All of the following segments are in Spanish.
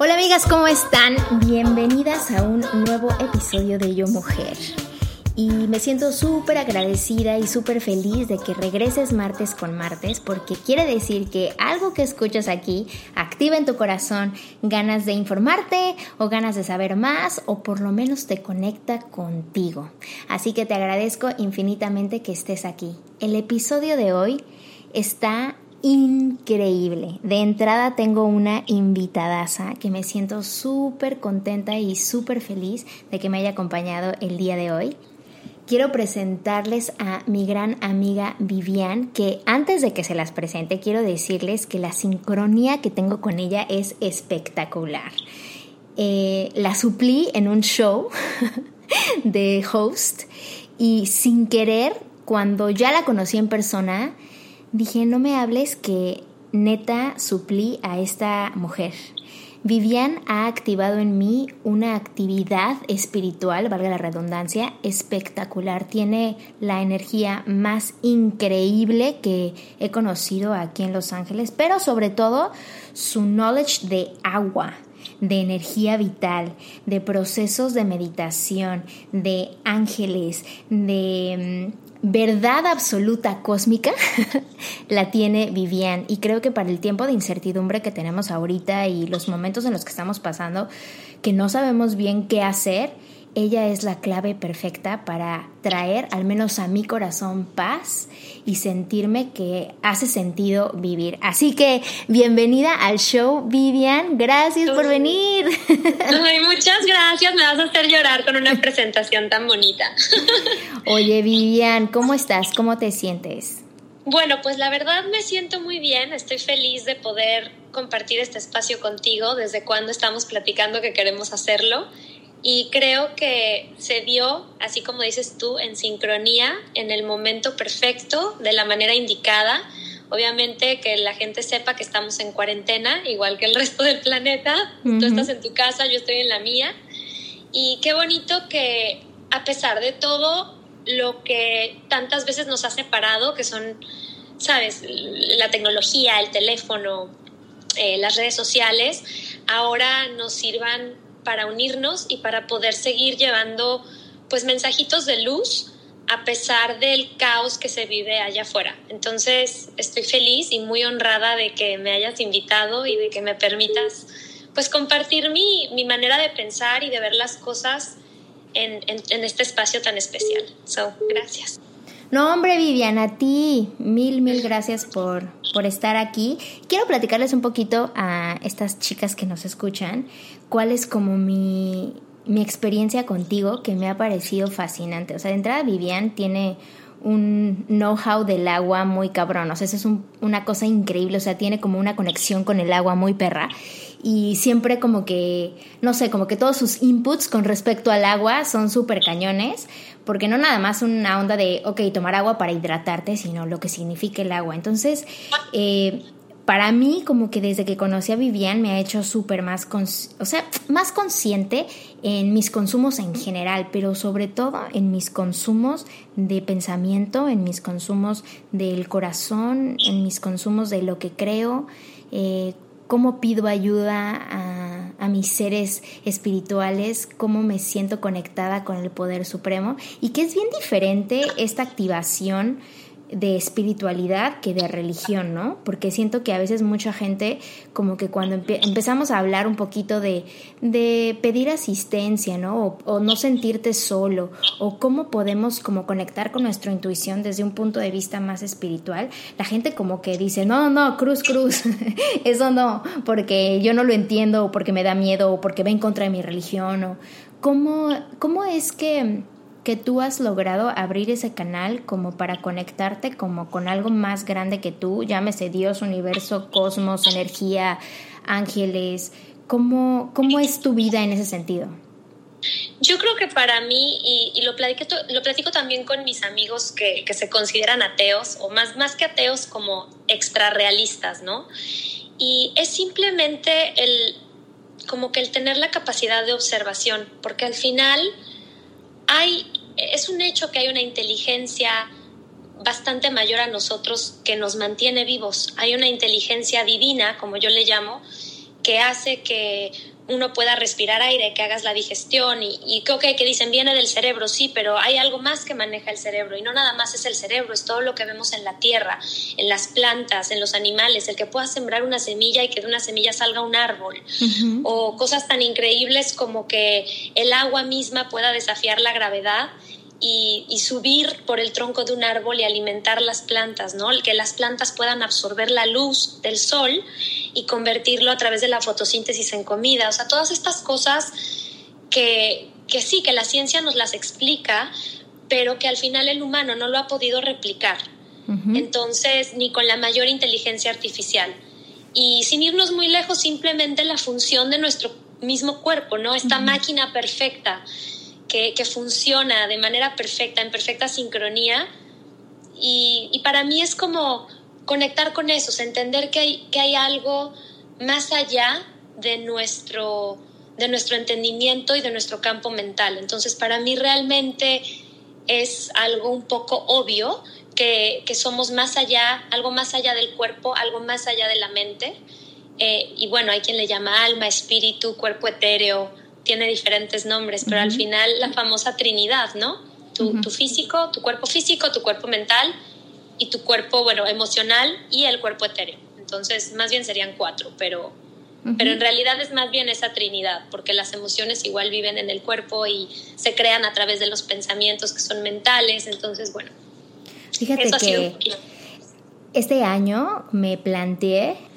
Hola amigas, ¿cómo están? Bienvenidas a un nuevo episodio de Yo Mujer. Y me siento súper agradecida y súper feliz de que regreses martes con martes porque quiere decir que algo que escuchas aquí activa en tu corazón ganas de informarte o ganas de saber más o por lo menos te conecta contigo. Así que te agradezco infinitamente que estés aquí. El episodio de hoy está increíble. De entrada tengo una invitadaza que me siento súper contenta y súper feliz de que me haya acompañado el día de hoy. Quiero presentarles a mi gran amiga Vivian, que antes de que se las presente, quiero decirles que la sincronía que tengo con ella es espectacular. Eh, la suplí en un show de host y sin querer, cuando ya la conocí en persona, dije, no me hables que neta suplí a esta mujer. Vivian ha activado en mí una actividad espiritual, valga la redundancia, espectacular. Tiene la energía más increíble que he conocido aquí en Los Ángeles, pero sobre todo su knowledge de agua, de energía vital, de procesos de meditación, de ángeles, de mm, verdad absoluta cósmica la tiene Vivian. Y creo que para el tiempo de incertidumbre que tenemos ahorita y los momentos en los que estamos pasando, que no sabemos bien qué hacer, ella es la clave perfecta para traer al menos a mi corazón paz y sentirme que hace sentido vivir. Así que bienvenida al show, Vivian. Gracias por venir. Ay, muchas gracias. Me vas a hacer llorar con una presentación tan bonita. Oye, Vivian, ¿cómo estás? ¿Cómo te sientes? Bueno, pues la verdad me siento muy bien. Estoy feliz de poder compartir este espacio contigo. Desde cuando estamos platicando que queremos hacerlo y creo que se dio, así como dices tú, en sincronía, en el momento perfecto, de la manera indicada. Obviamente que la gente sepa que estamos en cuarentena, igual que el resto del planeta. Tú estás en tu casa, yo estoy en la mía. Y qué bonito que a pesar de todo lo que tantas veces nos ha separado, que son, sabes, la tecnología, el teléfono, eh, las redes sociales, ahora nos sirvan para unirnos y para poder seguir llevando pues mensajitos de luz a pesar del caos que se vive allá afuera. Entonces estoy feliz y muy honrada de que me hayas invitado y de que me permitas pues compartir mi, mi manera de pensar y de ver las cosas en, en, este espacio tan especial. So, gracias. No, hombre, Viviana, a ti mil, mil gracias por, por estar aquí. Quiero platicarles un poquito a estas chicas que nos escuchan cuál es como mi, mi experiencia contigo que me ha parecido fascinante. O sea, de entrada Vivian tiene un know-how del agua muy cabrón. O sea, eso es una cosa increíble. O sea, tiene como una conexión con el agua muy perra. Y siempre como que, no sé, como que todos sus inputs con respecto al agua son súper cañones. Porque no nada más una onda de, ok, tomar agua para hidratarte, sino lo que significa el agua. Entonces, eh, para mí, como que desde que conocí a Vivian me ha hecho súper más, o sea, más consciente en mis consumos en general, pero sobre todo en mis consumos de pensamiento, en mis consumos del corazón, en mis consumos de lo que creo, eh, cómo pido ayuda a, a, mis seres espirituales, cómo me siento conectada con el poder supremo y que es bien diferente esta activación de espiritualidad que de religión, ¿no? Porque siento que a veces mucha gente como que cuando empezamos a hablar un poquito de, de pedir asistencia, ¿no? O, no sentirte solo, o cómo podemos como conectar con nuestra intuición desde un punto de vista más espiritual, la gente como que dice, no, no, cruz, cruz, eso no, porque yo no lo entiendo, o porque me da miedo, o porque va en contra de mi religión, o cómo, cómo es que que tú has logrado abrir ese canal como para conectarte como con algo más grande que tú, llámese Dios, universo, cosmos, energía, ángeles. ¿Cómo, cómo es tu vida en ese sentido? Yo creo que para mí, y, lo, platico, lo platico también con mis amigos que, que, se consideran ateos, o más, más que ateos como extrarrealistas, ¿no? Y es simplemente el, como que el tener la capacidad de observación, porque al final hay es un hecho que hay una inteligencia bastante mayor a nosotros que nos mantiene vivos. Hay una inteligencia divina, como yo le llamo, que hace que uno pueda respirar aire, que hagas la digestión y, y que, que dicen viene del cerebro, sí, pero hay algo más que maneja el cerebro y no nada más es el cerebro, es todo lo que vemos en la tierra, en las plantas, en los animales, el que pueda sembrar una semilla y que de una semilla salga un árbol o cosas tan increíbles como que el agua misma pueda desafiar la gravedad y, subir por el tronco de un árbol y alimentar las plantas, ¿no? Que las plantas puedan absorber la luz del sol y convertirlo a través de la fotosíntesis en comida. O sea, todas estas cosas que, que sí, que la ciencia nos las explica, pero que al final el humano no lo ha podido replicar. Entonces, ni con la mayor inteligencia artificial. Y sin irnos muy lejos, simplemente la función de nuestro mismo cuerpo, ¿no? Esta máquina perfecta que, funciona de manera perfecta, en perfecta sincronía. Y, para mí es como conectar con eso, entender que hay, que hay algo más allá de nuestro, de nuestro entendimiento y de nuestro campo mental. Entonces, para mí realmente es algo un poco obvio que, somos más allá, algo más allá del cuerpo, algo más allá de la mente. Eh, y bueno, hay quien le llama alma, espíritu, cuerpo etéreo, tiene diferentes nombres, pero al final la famosa Trinidad, ¿no? Tu, tu, físico, tu cuerpo físico, tu cuerpo mental y tu cuerpo, bueno, emocional y el cuerpo etéreo. Entonces, más bien serían cuatro, pero, pero en realidad es más bien esa Trinidad, porque las emociones igual viven en el cuerpo y se crean a través de los pensamientos que son mentales. Entonces, bueno. Fíjate que este año me planteé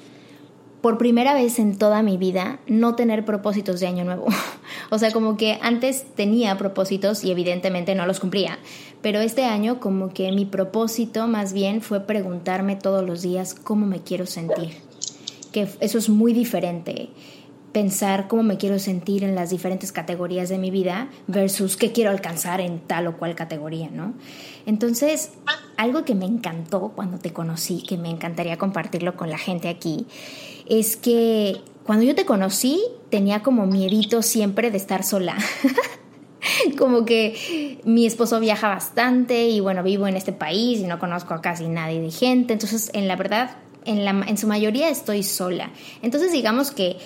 por primera vez en toda mi vida no tener propósitos de año nuevo. o sea, como que antes tenía propósitos y evidentemente no los cumplía, pero este año como que mi propósito más bien fue preguntarme todos los días cómo me quiero sentir. Que eso es muy diferente pensar cómo me quiero sentir en las diferentes categorías de mi vida versus qué quiero alcanzar en tal o cual categoría, ¿no? Entonces, algo que me encantó cuando te conocí, que me encantaría compartirlo con la gente aquí, es que cuando yo te conocí tenía como miedito siempre de estar sola. como que mi esposo viaja bastante y bueno, vivo en este país y no conozco a casi nadie de gente, entonces en la verdad, en, la, en su mayoría estoy sola. Entonces digamos que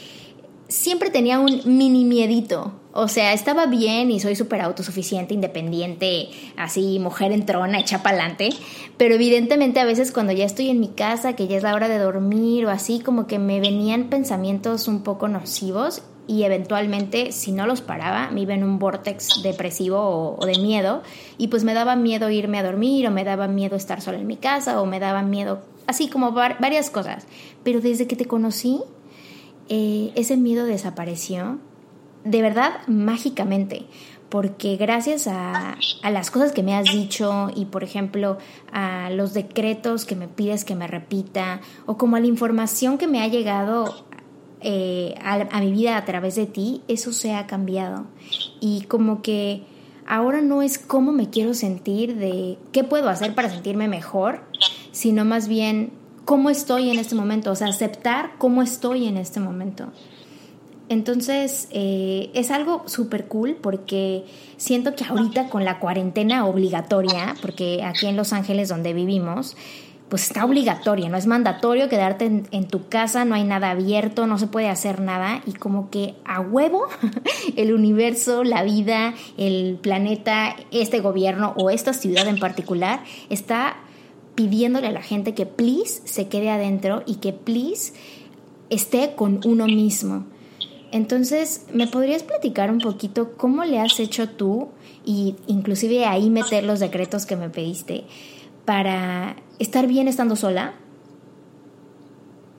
siempre tenía un mini miedito. O sea, estaba bien y soy súper autosuficiente, independiente, así, mujer en trona, hecha pa'lante. Pero evidentemente a veces cuando ya estoy en mi casa, que ya es la hora de dormir o así, como que me venían pensamientos un poco nocivos y eventualmente, si no los paraba, me iba en un vortex depresivo o, o de miedo. Y pues me daba miedo irme a dormir o me daba miedo estar sola en mi casa o me daba miedo, así como varias cosas. Pero desde que te conocí, eh, ese miedo desapareció de verdad mágicamente, porque gracias a, las cosas que me has dicho y por ejemplo a los decretos que me pides que me repita o como a la información que me ha llegado eh, a, mi vida a través de ti, eso se ha cambiado. Y como que ahora no es cómo me quiero sentir de qué puedo hacer para sentirme mejor, sino más bien cómo estoy en este momento, o sea, aceptar cómo estoy en este momento. Entonces, eh, es algo súper cool porque siento que ahorita con la cuarentena obligatoria, porque aquí en Los Ángeles donde vivimos, pues está obligatoria, no es mandatorio quedarte en, en, tu casa, no hay nada abierto, no se puede hacer nada y como que a huevo el universo, la vida, el planeta, este gobierno o esta ciudad en particular está pidiéndole a la gente que please se quede adentro y que please esté con uno mismo. Entonces, ¿me podrías platicar un poquito cómo le has hecho tú y inclusive ahí meter los decretos que me pediste para estar bien estando sola?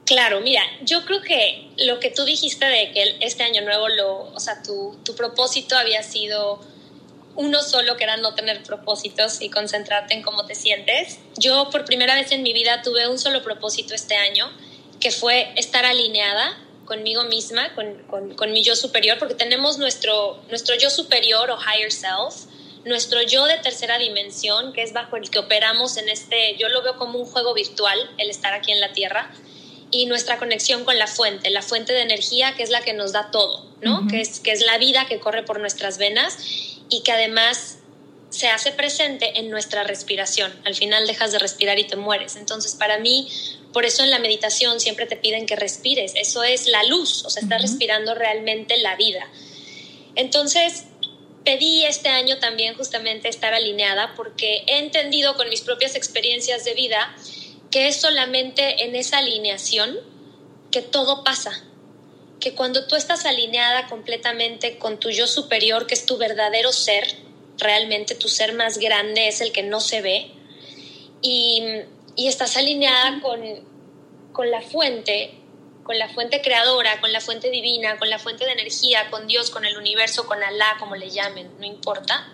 Claro, mira, yo creo que lo que tú dijiste de que este año nuevo, lo, o sea, tu, tu propósito había sido uno solo, que era no tener propósitos y concentrarte en cómo te sientes. Yo por primera vez en mi vida tuve un solo propósito este año, que fue estar alineada conmigo misma, con, con, con, mi yo superior, porque tenemos nuestro, nuestro yo superior o higher self, nuestro yo de tercera dimensión, que es bajo el que operamos en este, yo lo veo como un juego virtual, el estar aquí en la Tierra, y nuestra conexión con la fuente, la fuente de energía que es la que nos da todo, ¿no? que, es, que es la vida que corre por nuestras venas y que además se hace presente en nuestra respiración. Al final dejas de respirar y te mueres. Entonces, para mí, por eso en la meditación siempre te piden que respires. Eso es la luz, o sea, estás respirando realmente la vida. Entonces, pedí este año también justamente estar alineada porque he entendido con mis propias experiencias de vida que es solamente en esa alineación que todo pasa. Que cuando tú estás alineada completamente con tu yo superior, que es tu verdadero ser, realmente tu ser más grande es el que no se ve, y y estás alineada con, con la fuente, con la fuente creadora, con la fuente divina, con la fuente de energía, con Dios, con el universo, con Alá, como le llamen, no importa.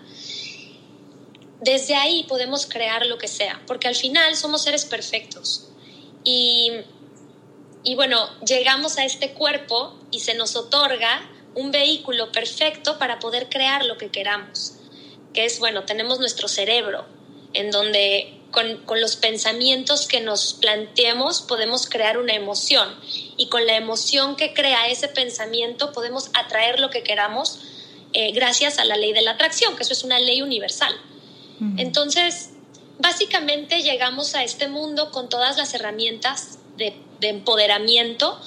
Desde ahí podemos crear lo que sea, porque al final somos seres perfectos. Y, y bueno, llegamos a este cuerpo y se nos otorga un vehículo perfecto para poder crear lo que queramos, que es, bueno, tenemos nuestro cerebro, en donde con, los pensamientos que nos planteemos podemos crear una emoción y con la emoción que crea ese pensamiento podemos atraer lo que queramos eh, gracias a la ley de la atracción, que eso es una ley universal. Entonces, básicamente llegamos a este mundo con todas las herramientas de, de empoderamiento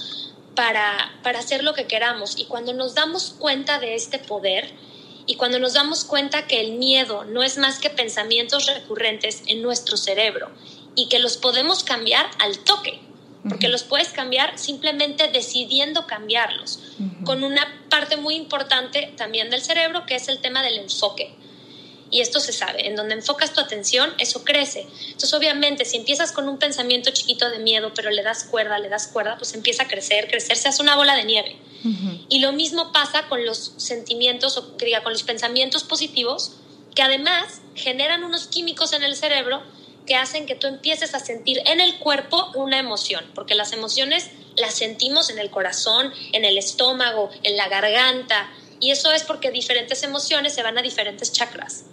para, para hacer lo que queramos. Y cuando nos damos cuenta de este poder, y cuando nos damos cuenta que el miedo no es más que pensamientos recurrentes en nuestro cerebro y que los podemos cambiar al toque, porque los puedes cambiar simplemente decidiendo cambiarlos, con una parte muy importante también del cerebro que es el tema del enfoque. Y esto se sabe, en donde enfocas tu atención, eso crece. Entonces, obviamente, si empiezas con un pensamiento chiquito de miedo, pero le das cuerda, le das cuerda, pues empieza a crecer, crecer, se hace una bola de nieve. Y lo mismo pasa con los sentimientos, o diga, con los pensamientos positivos, que además generan unos químicos en el cerebro que hacen que tú empieces a sentir en el cuerpo una emoción, porque las emociones las sentimos en el corazón, en el estómago, en la garganta, y eso es porque diferentes emociones se van a diferentes chakras.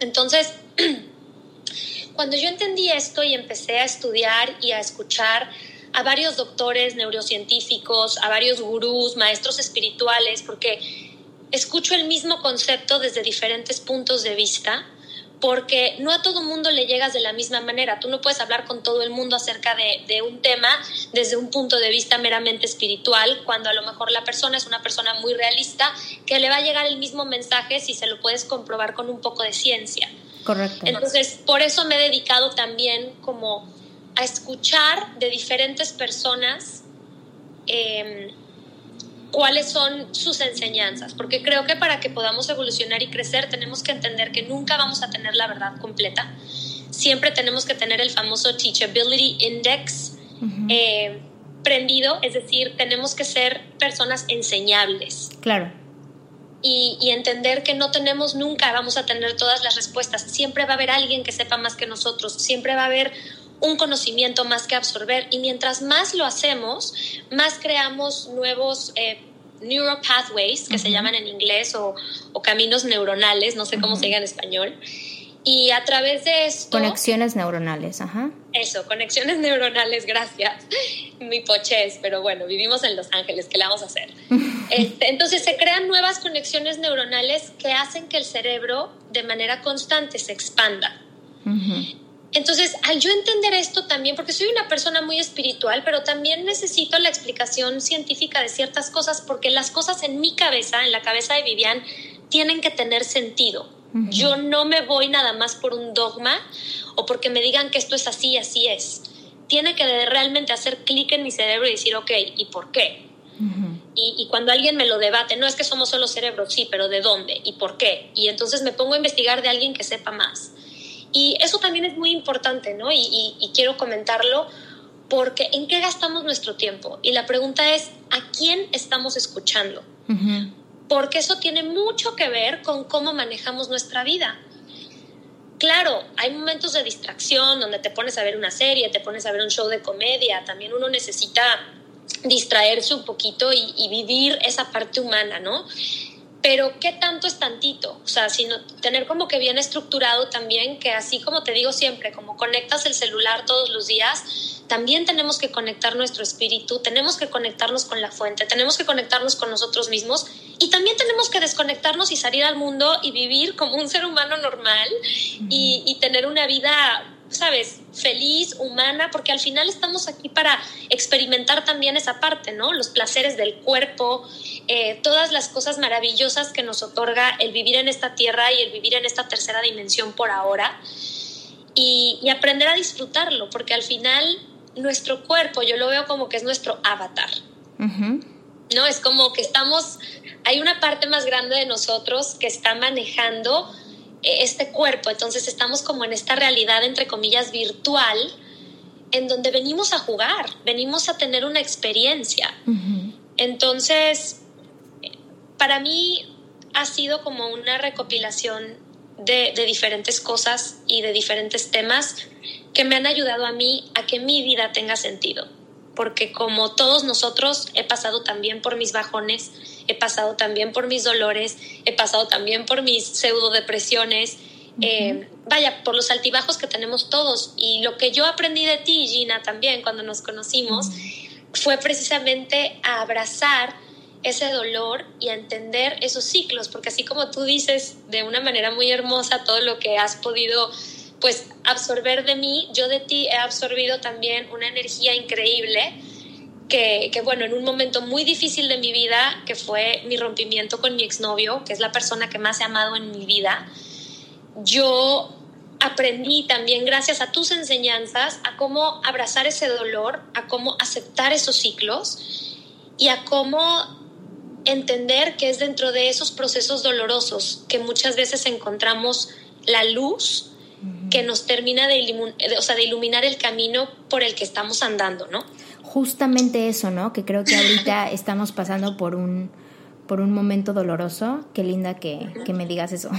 Entonces, cuando yo entendí esto y empecé a estudiar y a escuchar a varios doctores neurocientíficos, a varios gurús, maestros espirituales, porque escucho el mismo concepto desde diferentes puntos de vista, porque no a todo mundo le llegas de la misma manera. Tú no puedes hablar con todo el mundo acerca de, de, un tema desde un punto de vista meramente espiritual, cuando a lo mejor la persona es una persona muy realista, que le va a llegar el mismo mensaje si se lo puedes comprobar con un poco de ciencia. Correcto. Entonces, por eso me he dedicado también como a escuchar de diferentes personas. Eh, cuáles son sus enseñanzas, porque creo que para que podamos evolucionar y crecer tenemos que entender que nunca vamos a tener la verdad completa. Siempre tenemos que tener el famoso Teachability Index eh, prendido, es decir, tenemos que ser personas enseñables. Claro. Y, y, entender que no tenemos nunca, vamos a tener todas las respuestas. Siempre va a haber alguien que sepa más que nosotros, siempre va a haber un conocimiento más que absorber y mientras más lo hacemos, más creamos nuevos eh, neuropathways, que se llaman en inglés, o, caminos neuronales, no sé cómo se diga en español. Y a través de esto... Conexiones neuronales, ajá. Eso, conexiones neuronales, gracias. Mi poches, pero bueno, vivimos en Los Ángeles, ¿qué le vamos a hacer? Este, entonces se crean nuevas conexiones neuronales que hacen que el cerebro de manera constante se expanda. Entonces, al yo entender esto también, porque soy una persona muy espiritual, pero también necesito la explicación científica de ciertas cosas, porque las cosas en mi cabeza, en la cabeza de Vivian, tienen que tener sentido. Yo no me voy nada más por un dogma o porque me digan que esto es así, así es. Tiene que realmente hacer clic en mi cerebro y decir, ok, ¿y por qué? y, y, cuando alguien me lo debate, no es que somos solo cerebros, sí, pero ¿de dónde? ¿Y por qué? Y entonces me pongo a investigar de alguien que sepa más. Y eso también es muy importante, ¿no? Y, y quiero comentarlo porque ¿en qué gastamos nuestro tiempo? Y la pregunta es, ¿a quién estamos escuchando? Porque eso tiene mucho que ver con cómo manejamos nuestra vida. Claro, hay momentos de distracción donde te pones a ver una serie, te pones a ver un show de comedia, también uno necesita distraerse un poquito y, y vivir esa parte humana, ¿no? Pero ¿qué tanto es tantito? O sea, sino tener como que bien estructurado también que así como te digo siempre, como conectas el celular todos los días, también tenemos que conectar nuestro espíritu, tenemos que conectarnos con la fuente, tenemos que conectarnos con nosotros mismos y también tenemos que desconectarnos y salir al mundo y vivir como un ser humano normal y, y tener una vida sabes, feliz, humana, porque al final estamos aquí para experimentar también esa parte, ¿no? Los placeres del cuerpo, eh, todas las cosas maravillosas que nos otorga el vivir en esta tierra y el vivir en esta tercera dimensión por ahora. Y, aprender a disfrutarlo, porque al final nuestro cuerpo, yo lo veo como que es nuestro avatar. ¿No? Es como que estamos, hay una parte más grande de nosotros que está manejando este cuerpo. Entonces estamos como en esta realidad, entre comillas, virtual, en donde venimos a jugar, venimos a tener una experiencia. Entonces, para mí ha sido como una recopilación de, de, diferentes cosas y de diferentes temas que me han ayudado a mí a que mi vida tenga sentido. Porque como todos nosotros he pasado también por mis bajones, he pasado también por mis dolores, he pasado también por mis pseudo depresiones, eh, vaya, por los altibajos que tenemos todos. Y lo que yo aprendí de ti, Gina, también cuando nos conocimos, fue precisamente a abrazar ese dolor y a entender esos ciclos, porque así como tú dices de una manera muy hermosa todo lo que has podido pues absorber de mí, yo de ti he absorbido también una energía increíble que, bueno, en un momento muy difícil de mi vida, que fue mi rompimiento con mi exnovio, que es la persona que más he amado en mi vida, yo aprendí también gracias a tus enseñanzas a cómo abrazar ese dolor, a cómo aceptar esos ciclos y a cómo entender que es dentro de esos procesos dolorosos que muchas veces encontramos la luz que nos termina de, o sea, de iluminar el camino por el que estamos andando, ¿no? Justamente eso, ¿no? Que creo que ahorita estamos pasando por un, por un momento doloroso. Qué linda que, que me digas eso.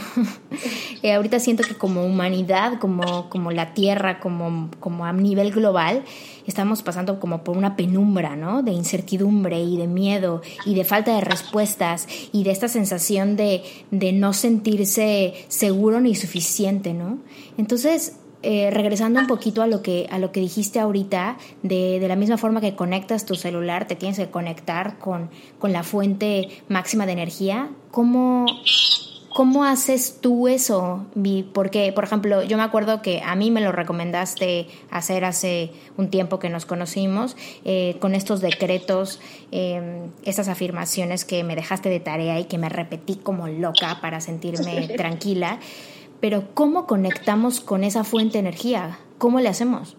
eh, ahorita siento que como humanidad, como, como la Tierra, como, como a nivel global, estamos pasando como por una penumbra, ¿no? De incertidumbre y de miedo y de falta de respuestas y de esta sensación de, de no sentirse seguro ni suficiente, ¿no? Entonces, eh, regresando un poquito a lo que a lo que dijiste ahorita, de, de, la misma forma que conectas tu celular, te tienes que conectar con, con la fuente máxima de energía. ¿Cómo, ¿Cómo haces tú eso? Porque, por ejemplo, yo me acuerdo que a mí me lo recomendaste hacer hace un tiempo que nos conocimos, eh, con estos decretos, eh, estas afirmaciones que me dejaste de tarea y que me repetí como loca para sentirme tranquila pero ¿cómo conectamos con esa fuente de energía? ¿Cómo le hacemos?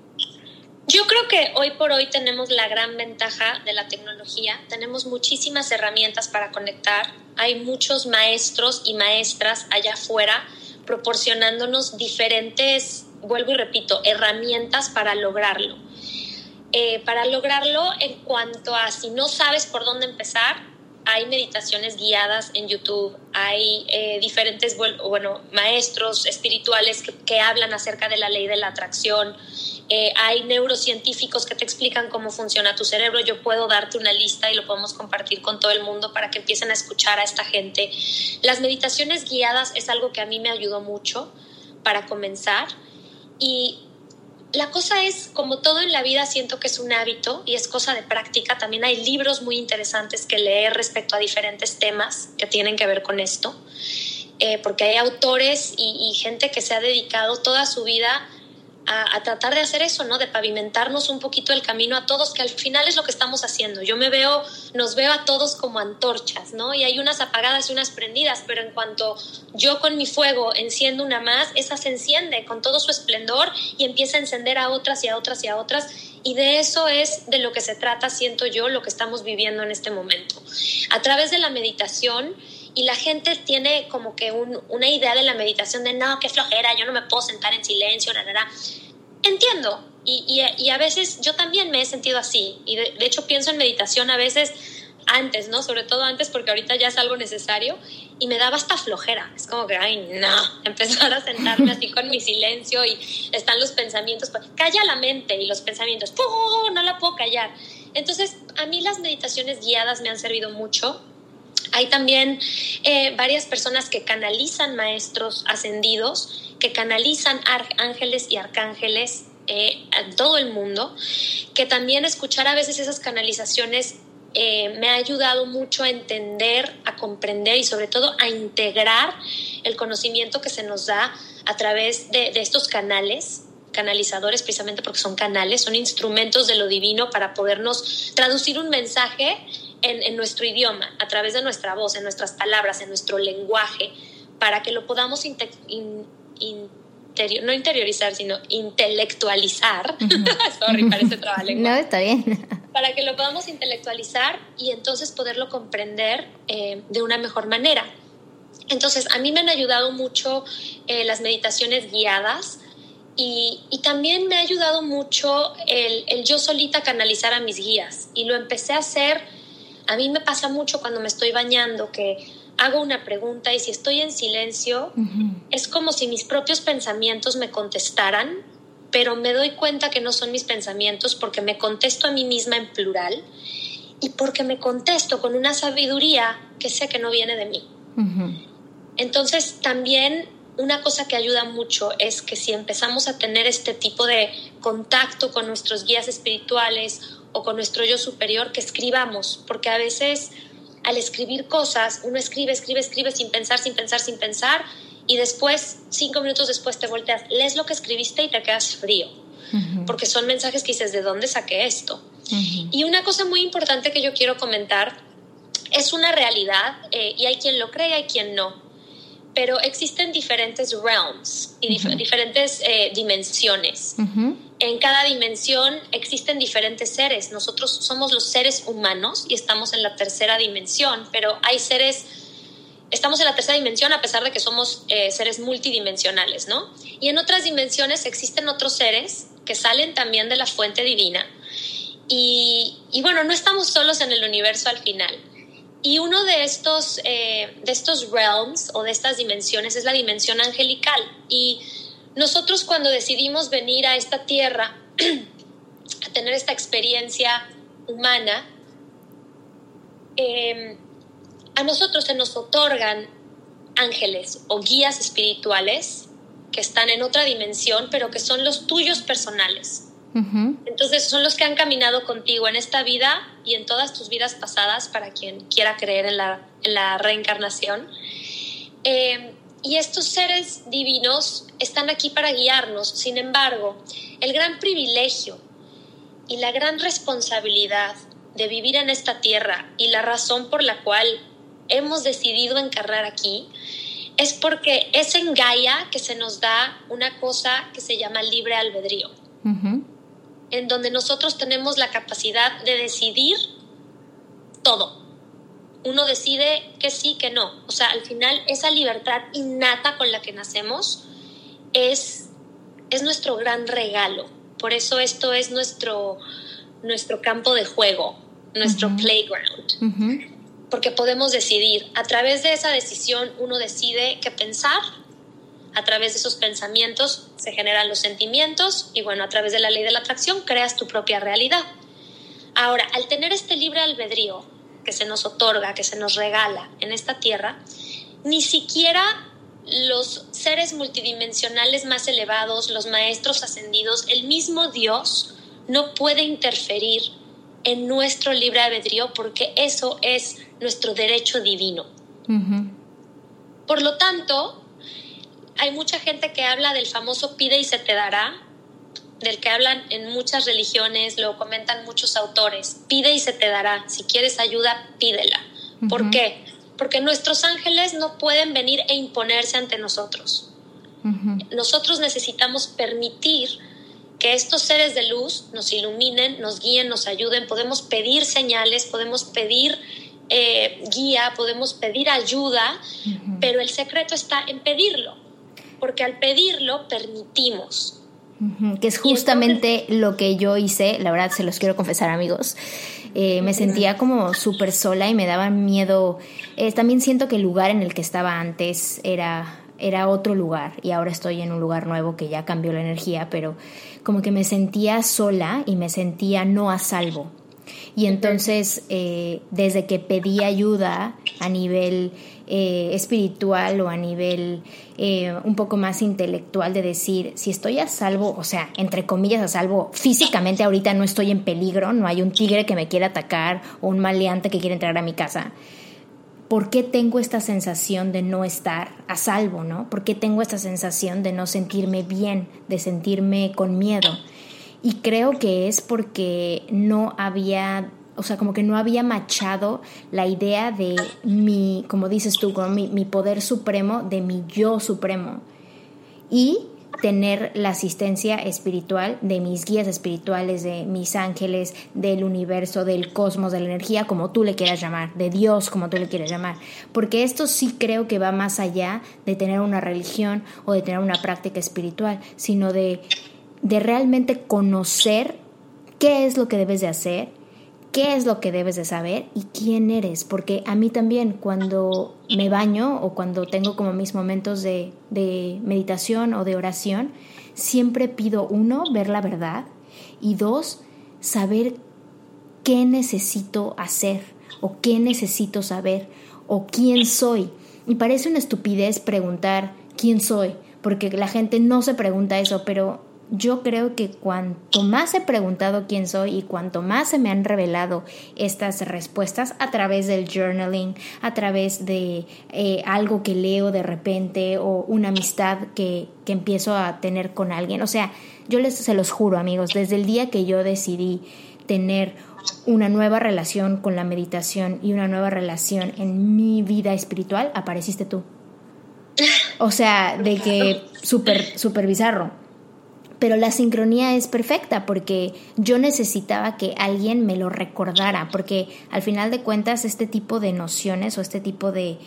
Yo creo que hoy por hoy tenemos la gran ventaja de la tecnología, tenemos muchísimas herramientas para conectar, hay muchos maestros y maestras allá afuera proporcionándonos diferentes, vuelvo y repito, herramientas para lograrlo. Eh, para lograrlo en cuanto a si no sabes por dónde empezar, hay meditaciones guiadas en YouTube, hay eh, diferentes, bueno, maestros espirituales que, hablan acerca de la ley de la atracción, eh, hay neurocientíficos que te explican cómo funciona tu cerebro. Yo puedo darte una lista y lo podemos compartir con todo el mundo para que empiecen a escuchar a esta gente. Las meditaciones guiadas es algo que a mí me ayudó mucho para comenzar y la cosa es, como todo en la vida, siento que es un hábito y es cosa de práctica. También hay libros muy interesantes que leer respecto a diferentes temas que tienen que ver con esto, eh, porque hay autores y, gente que se ha dedicado toda su vida a, tratar de hacer eso, ¿no? De pavimentarnos un poquito el camino a todos, que al final es lo que estamos haciendo. Yo me veo nos veo a todos como antorchas, ¿no? Y hay unas apagadas y unas prendidas, pero en cuanto yo con mi fuego enciendo una más, esa se enciende con todo su esplendor y empieza a encender a otras y a otras y a otras. Y de eso es de lo que se trata, siento yo, lo que estamos viviendo en este momento. A través de la meditación, y la gente tiene como que una idea de la meditación de no, qué flojera, yo no me puedo sentar en silencio, la, la, Entiendo, y, y, a veces yo también me he sentido así, y de, hecho pienso en meditación a veces antes, ¿no? Sobre todo antes porque ahorita ya es algo necesario y me daba hasta flojera. Es como que, ay, no, empezar a sentarme así con mi silencio y están los pensamientos, pues, calla la mente y los pensamientos, no la puedo callar. Entonces, a mí las meditaciones guiadas me han servido mucho hay también eh, varias personas que canalizan maestros ascendidos, que canalizan ángeles y arcángeles eh, todo el mundo, que también escuchar a veces esas canalizaciones eh, me ha ayudado mucho a entender, a comprender y sobre todo a integrar el conocimiento que se nos da a través de estos canales canalizadores precisamente porque son canales, son instrumentos de lo divino para podernos traducir un mensaje en, nuestro idioma, a través de nuestra voz, en nuestras palabras, en nuestro lenguaje, para que lo podamos no interiorizar, sino intelectualizar. Sorry, parece No, está bien. para que lo podamos intelectualizar y entonces poderlo comprender eh, de una mejor manera. Entonces, a mí me han ayudado mucho eh, las meditaciones guiadas y, y, también me ha ayudado mucho el, el yo solita canalizar a mis guías. Y lo empecé a hacer a mí me pasa mucho cuando me estoy bañando que hago una pregunta y si estoy en silencio, es como si mis propios pensamientos me contestaran, pero me doy cuenta que no son mis pensamientos porque me contesto a mí misma en plural y porque me contesto con una sabiduría que sé que no viene de mí. Entonces también una cosa que ayuda mucho es que si empezamos a tener este tipo de contacto con nuestros guías espirituales o con nuestro yo superior que escribamos, porque a veces al escribir cosas, uno escribe, escribe, escribe sin pensar, sin pensar, sin pensar, y después, cinco minutos después te volteas, lees lo que escribiste y te quedas frío, porque son mensajes que dices, ¿de dónde saqué esto? Y una cosa muy importante que yo quiero comentar es una realidad, eh, y hay quien lo cree y hay quien no, pero existen diferentes realms y diferentes eh, dimensiones en cada dimensión existen diferentes seres. Nosotros somos los seres humanos y estamos en la tercera dimensión, pero hay seres, estamos en la tercera dimensión a pesar de que somos eh, seres multidimensionales, ¿no? Y en otras dimensiones existen otros seres que salen también de la fuente divina. Y, bueno, no estamos solos en el universo al final. Y uno de estos, eh, de estos realms o de estas dimensiones es la dimensión angelical. Y nosotros cuando decidimos venir a esta tierra a tener esta experiencia humana, em, a nosotros se nos otorgan ángeles o guías espirituales que están en otra dimensión, pero que son los tuyos personales. Entonces son los que han caminado contigo en esta vida y en todas tus vidas pasadas, para quien quiera creer en la, reencarnación. Em, y estos seres divinos están aquí para guiarnos. Sin embargo, el gran privilegio y la gran responsabilidad de vivir en esta tierra y la razón por la cual hemos decidido encarnar aquí es porque es en Gaia que se nos da una cosa que se llama libre albedrío, en donde nosotros tenemos la capacidad de decidir todo uno decide que sí, que no. O sea, al final esa libertad innata con la que nacemos es, es nuestro gran regalo. Por eso esto es nuestro, nuestro campo de juego, nuestro playground. Porque podemos decidir, a través de esa decisión uno decide qué pensar, a través de esos pensamientos se generan los sentimientos y bueno, a través de la ley de la atracción creas tu propia realidad. Ahora, al tener este libre albedrío, que se nos otorga, que se nos regala en esta tierra, ni siquiera los seres multidimensionales más elevados, los maestros ascendidos, el mismo Dios no puede interferir en nuestro libre albedrío porque eso es nuestro derecho divino. Por lo tanto, hay mucha gente que habla del famoso pide y se te dará, del que hablan en muchas religiones, lo comentan muchos autores. Pide y se te dará. Si quieres ayuda, pídela. ¿Por qué? Porque nuestros ángeles no pueden venir e imponerse ante nosotros. Nosotros necesitamos permitir que estos seres de luz nos iluminen, nos guíen, nos ayuden. Podemos pedir señales, podemos pedir eh, guía, podemos pedir ayuda, pero el secreto está en pedirlo, porque al pedirlo permitimos. Que es justamente lo que yo hice, la verdad se los quiero confesar amigos. Eh, me sentía como súper sola y me daba miedo. Eh, también siento que el lugar en el que estaba antes era, era otro lugar y ahora estoy en un lugar nuevo que ya cambió la energía, pero como que me sentía sola y me sentía no a salvo. Y entonces, eh, desde que pedí ayuda a nivel eh, espiritual o a nivel eh, un poco más intelectual de decir, si estoy a salvo, o sea, entre comillas a salvo, físicamente ahorita no estoy en peligro, no hay un tigre que me quiera atacar o un maleante que quiera entrar a mi casa. ¿Por qué tengo esta sensación de no estar a salvo, no? ¿Por qué tengo esta sensación de no sentirme bien, de sentirme con miedo? Y creo que es porque no había, o sea, como que no había machado la idea de mi, como dices tú, mi, mi poder supremo, de mi yo supremo. Y tener la asistencia espiritual de mis guías espirituales, de mis ángeles, del universo, del cosmos, de la energía, como tú le quieras llamar, de Dios, como tú le quieras llamar. Porque esto sí creo que va más allá de tener una religión o de tener una práctica espiritual, sino de de realmente conocer qué es lo que debes de hacer, qué es lo que debes de saber y quién eres. Porque a mí también cuando me baño o cuando tengo como mis momentos de, de meditación o de oración, siempre pido uno, ver la verdad y dos, saber qué necesito hacer o qué necesito saber o quién soy. Y parece una estupidez preguntar quién soy, porque la gente no se pregunta eso, pero yo creo que cuanto más he preguntado quién soy y cuanto más se me han revelado estas respuestas a través del journaling, a través de eh, algo que leo de repente o una amistad que, que empiezo a tener con alguien. O sea, yo les se los juro amigos, desde el día que yo decidí tener una nueva relación con la meditación y una nueva relación en mi vida espiritual, apareciste tú. O sea, de que súper, súper bizarro pero la sincronía es perfecta porque yo necesitaba que alguien me lo recordara, porque al final de cuentas este tipo de nociones o este tipo de,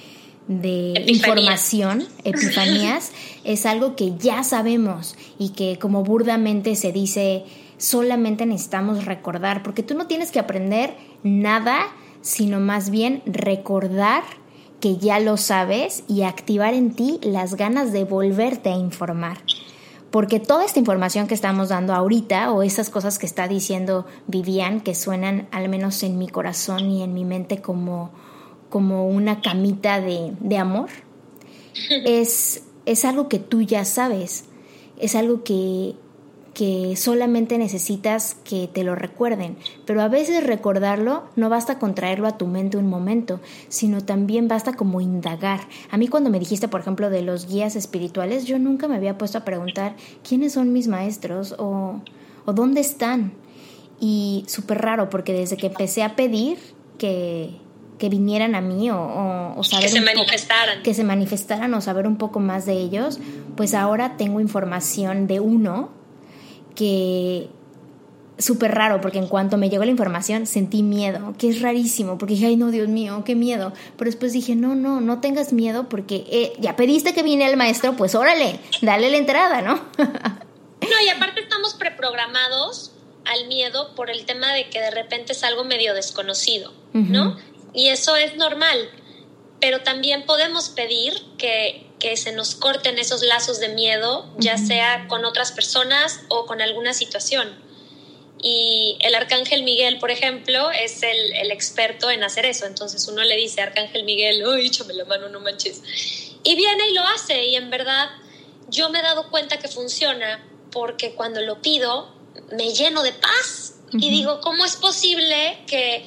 información, epifanías, es algo que ya sabemos y que como burdamente se dice, solamente necesitamos recordar, porque tú no tienes que aprender nada, sino más bien recordar que ya lo sabes y activar en ti las ganas de volverte a informar porque toda esta información que estamos dando ahorita o esas cosas que está diciendo Vivian, que suenan al menos en mi corazón y en mi mente como, como una camita de, de amor, es, es algo que tú ya sabes, es algo que, que solamente necesitas que te lo recuerden. Pero a veces recordarlo no basta con traerlo a tu mente un momento, sino también basta como indagar. A mí cuando me dijiste, por ejemplo, de los guías espirituales, yo nunca me había puesto a preguntar quiénes son mis maestros o, o dónde están. Y súper raro, porque desde que empecé a pedir que, que vinieran a mí o, o, saber que se manifestaran. que se manifestaran o saber un poco más de ellos, pues ahora tengo información de uno que súper raro, porque en cuanto me llegó la información sentí miedo, que es rarísimo, porque dije, ay no, Dios mío, qué miedo. Pero después dije, no, no, no tengas miedo, porque eh, ya pediste que viniera el maestro, pues órale, dale la entrada, ¿no? no, y aparte estamos preprogramados al miedo por el tema de que de repente es algo medio desconocido, ¿no? Y eso es normal, pero también podemos pedir que que se nos corten esos lazos de miedo, ya sea con otras personas o con alguna situación. Y el arcángel Miguel, por ejemplo, es el, experto en hacer eso. Entonces uno le dice, arcángel Miguel, uy, échame la mano, no manches. Y viene y lo hace. Y en verdad yo me he dado cuenta que funciona porque cuando lo pido me lleno de paz. Y digo, ¿cómo es posible que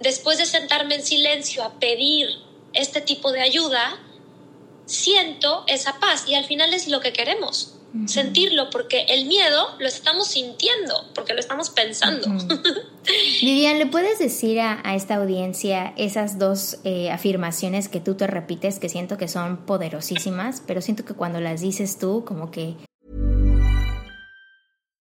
después de sentarme en silencio a pedir este tipo de ayuda, siento esa paz y al final es lo que queremos. sentirlo, porque el miedo lo estamos sintiendo, porque lo estamos pensando. Vivian, ¿le puedes decir a, esta audiencia esas dos eh, afirmaciones que tú te repites, que siento que son poderosísimas, pero siento que cuando las dices tú, como que...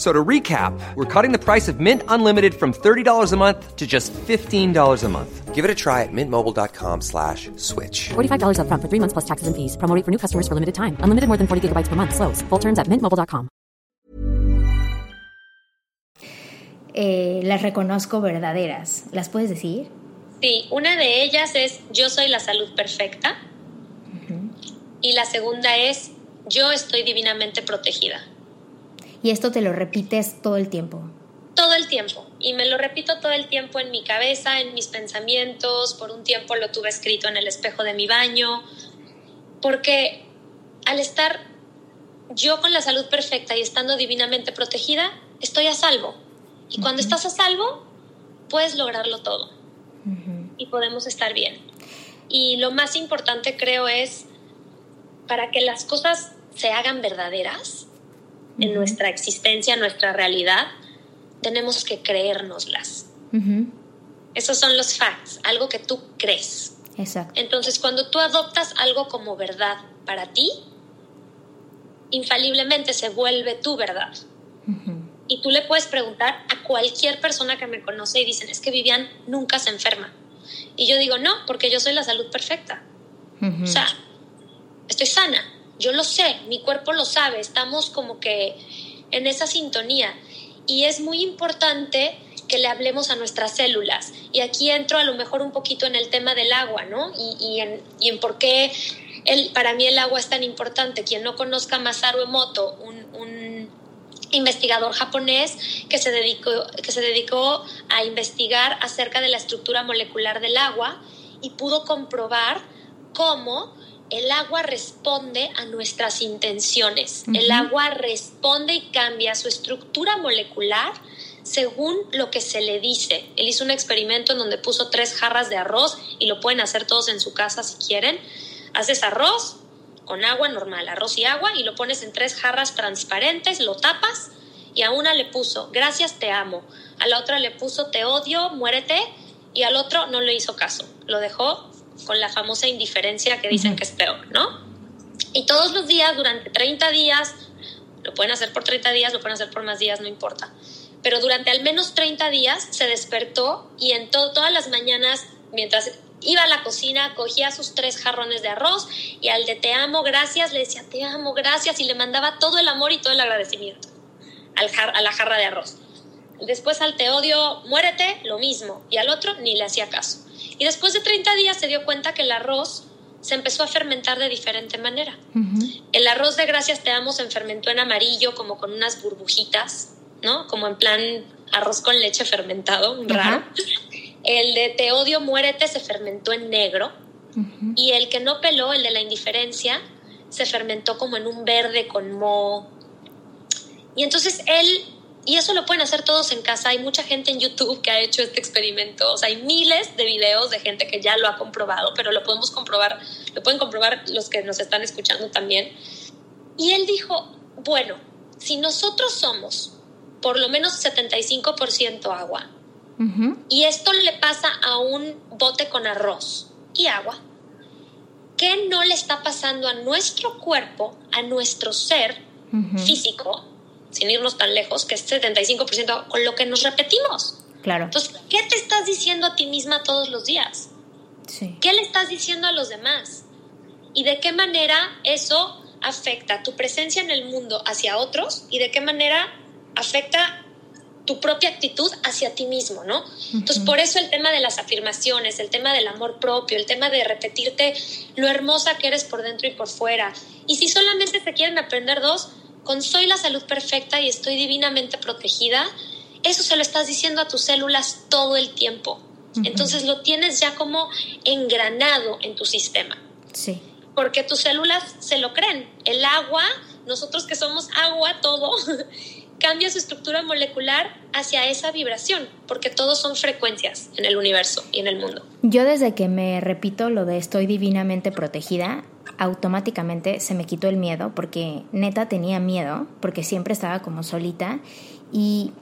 So to recap, we're cutting the price of Mint Unlimited from $30 a month to just $15 a month. Give it a try at mintmobile.com slash switch. $45 up front for three months plus taxes and fees. Promoting for new customers for limited time. Unlimited more than 40 gigabytes per month. Slows. Full terms at mintmobile.com. Eh, las reconozco verdaderas. ¿Las puedes decir? Sí, una de ellas es yo soy la salud perfecta. Uh -huh. Y la segunda es yo estoy divinamente protegida. Y esto te lo repites todo el tiempo. Todo el tiempo. Y me lo repito todo el tiempo en mi cabeza, en mis pensamientos. Por un tiempo lo tuve escrito en el espejo de mi baño. Porque al estar yo con la salud perfecta y estando divinamente protegida, estoy a salvo. Y uh -huh. cuando estás a salvo, puedes lograrlo todo. Uh -huh. Y podemos estar bien. Y lo más importante creo es, para que las cosas se hagan verdaderas, en nuestra existencia, nuestra realidad, tenemos que creérnoslas. Uh -huh. Esos son los facts, algo que tú crees. Exacto. Entonces, cuando tú adoptas algo como verdad para ti, infaliblemente se vuelve tu verdad. Uh -huh. Y tú le puedes preguntar a cualquier persona que me conoce y dicen, es que Vivian nunca se enferma. Y yo digo, no, porque yo soy la salud perfecta. Uh -huh. O sea, estoy sana yo lo sé, mi cuerpo lo sabe, estamos como que en esa sintonía. Y es muy importante que le hablemos a nuestras células. Y aquí entro a lo mejor un poquito en el tema del agua, ¿no? Y, y, en, por qué el, para mí el agua es tan importante. Quien no conozca Masaru Emoto, un, un investigador japonés que se, dedicó, que se dedicó a investigar acerca de la estructura molecular del agua y pudo comprobar cómo el agua responde a nuestras intenciones. Uh -huh. El agua responde y cambia su estructura molecular según lo que se le dice. Él hizo un experimento en donde puso tres jarras de arroz y lo pueden hacer todos en su casa si quieren. Haces arroz con agua normal, arroz y agua, y lo pones en tres jarras transparentes, lo tapas y a una le puso gracias, te amo. A la otra le puso te odio, muérete. Y al otro no le hizo caso. Lo dejó con la famosa indiferencia que dicen que es peor, ¿no? Y todos los días, durante 30 días, lo pueden hacer por 30 días, lo pueden hacer por más días, no importa. Pero durante al menos 30 días se despertó y en to todas las mañanas, mientras iba a la cocina, cogía sus tres jarrones de arroz y al de te amo, gracias, le decía te amo, gracias y le mandaba todo el amor y todo el agradecimiento al jar a la jarra de arroz. Después al te odio, muérete, lo mismo. Y al otro ni le hacía caso. Y después de 30 días se dio cuenta que el arroz se empezó a fermentar de diferente manera. Uh -huh. El arroz de gracias te amo se fermentó en amarillo, como con unas burbujitas, ¿no? Como en plan arroz con leche fermentado, raro. Uh -huh. El de te odio, muérete se fermentó en negro. Uh -huh. Y el que no peló, el de la indiferencia, se fermentó como en un verde con moho. Y entonces él y eso lo pueden hacer todos en casa. Hay mucha gente en YouTube que ha hecho este experimento. O sea, hay miles de videos de gente que ya lo ha comprobado, pero lo podemos comprobar, lo pueden comprobar los que nos están escuchando también. Y él dijo, bueno, si nosotros somos por lo menos 75% agua, uh -huh. y esto le pasa a un bote con arroz y agua, ¿qué no le está pasando a nuestro cuerpo, a nuestro ser uh -huh. físico? Sin irnos tan lejos, que es 75% con lo que nos repetimos. Claro. Entonces, ¿qué te estás diciendo a ti misma todos los días? Sí. ¿Qué le estás diciendo a los demás? ¿Y de qué manera eso afecta tu presencia en el mundo hacia otros y de qué manera afecta tu propia actitud hacia ti mismo, ¿no? Uh -huh. Entonces, por eso el tema de las afirmaciones, el tema del amor propio, el tema de repetirte lo hermosa que eres por dentro y por fuera. Y si solamente se quieren aprender dos, con soy la salud perfecta y estoy divinamente protegida, eso se lo estás diciendo a tus células todo el tiempo. Uh -huh. Entonces lo tienes ya como engranado en tu sistema. Sí. porque tus células se lo creen. El agua, nosotros que somos agua, todo, cambia su estructura molecular hacia esa vibración, porque todos son frecuencias en el universo y en el mundo. Yo desde que me repito lo de estoy divinamente protegida, automáticamente se me quitó el miedo, porque neta tenía miedo, porque siempre estaba como solita y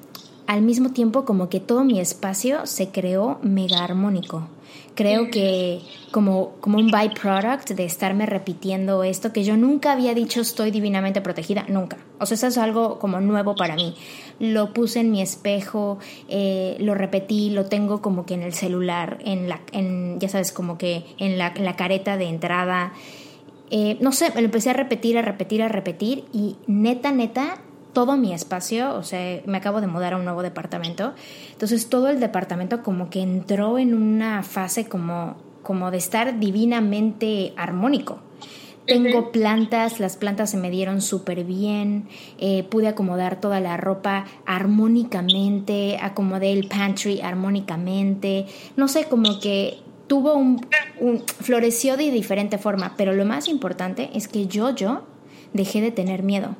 al mismo tiempo como que todo mi espacio se creó mega armónico. Creo que como, como un byproduct de estarme repitiendo esto, que yo nunca había dicho estoy divinamente protegida, nunca. O sea, eso es algo como nuevo para mí. Lo puse en mi espejo, eh, lo repetí, lo tengo como que en el celular, en la, en, ya sabes, como que en la, en la careta de entrada. Eh, no sé, me lo empecé a repetir, a repetir, a repetir y neta, neta, todo mi espacio, o sea, me acabo de mudar a un nuevo departamento, entonces todo el departamento como que entró en una fase como, como de estar divinamente armónico. Tengo plantas, las plantas se me dieron súper bien, eh, pude acomodar toda la ropa armónicamente, acomodé el pantry armónicamente, no sé, como que tuvo un, floreció de diferente forma, pero lo más importante es que yo, yo dejé de tener miedo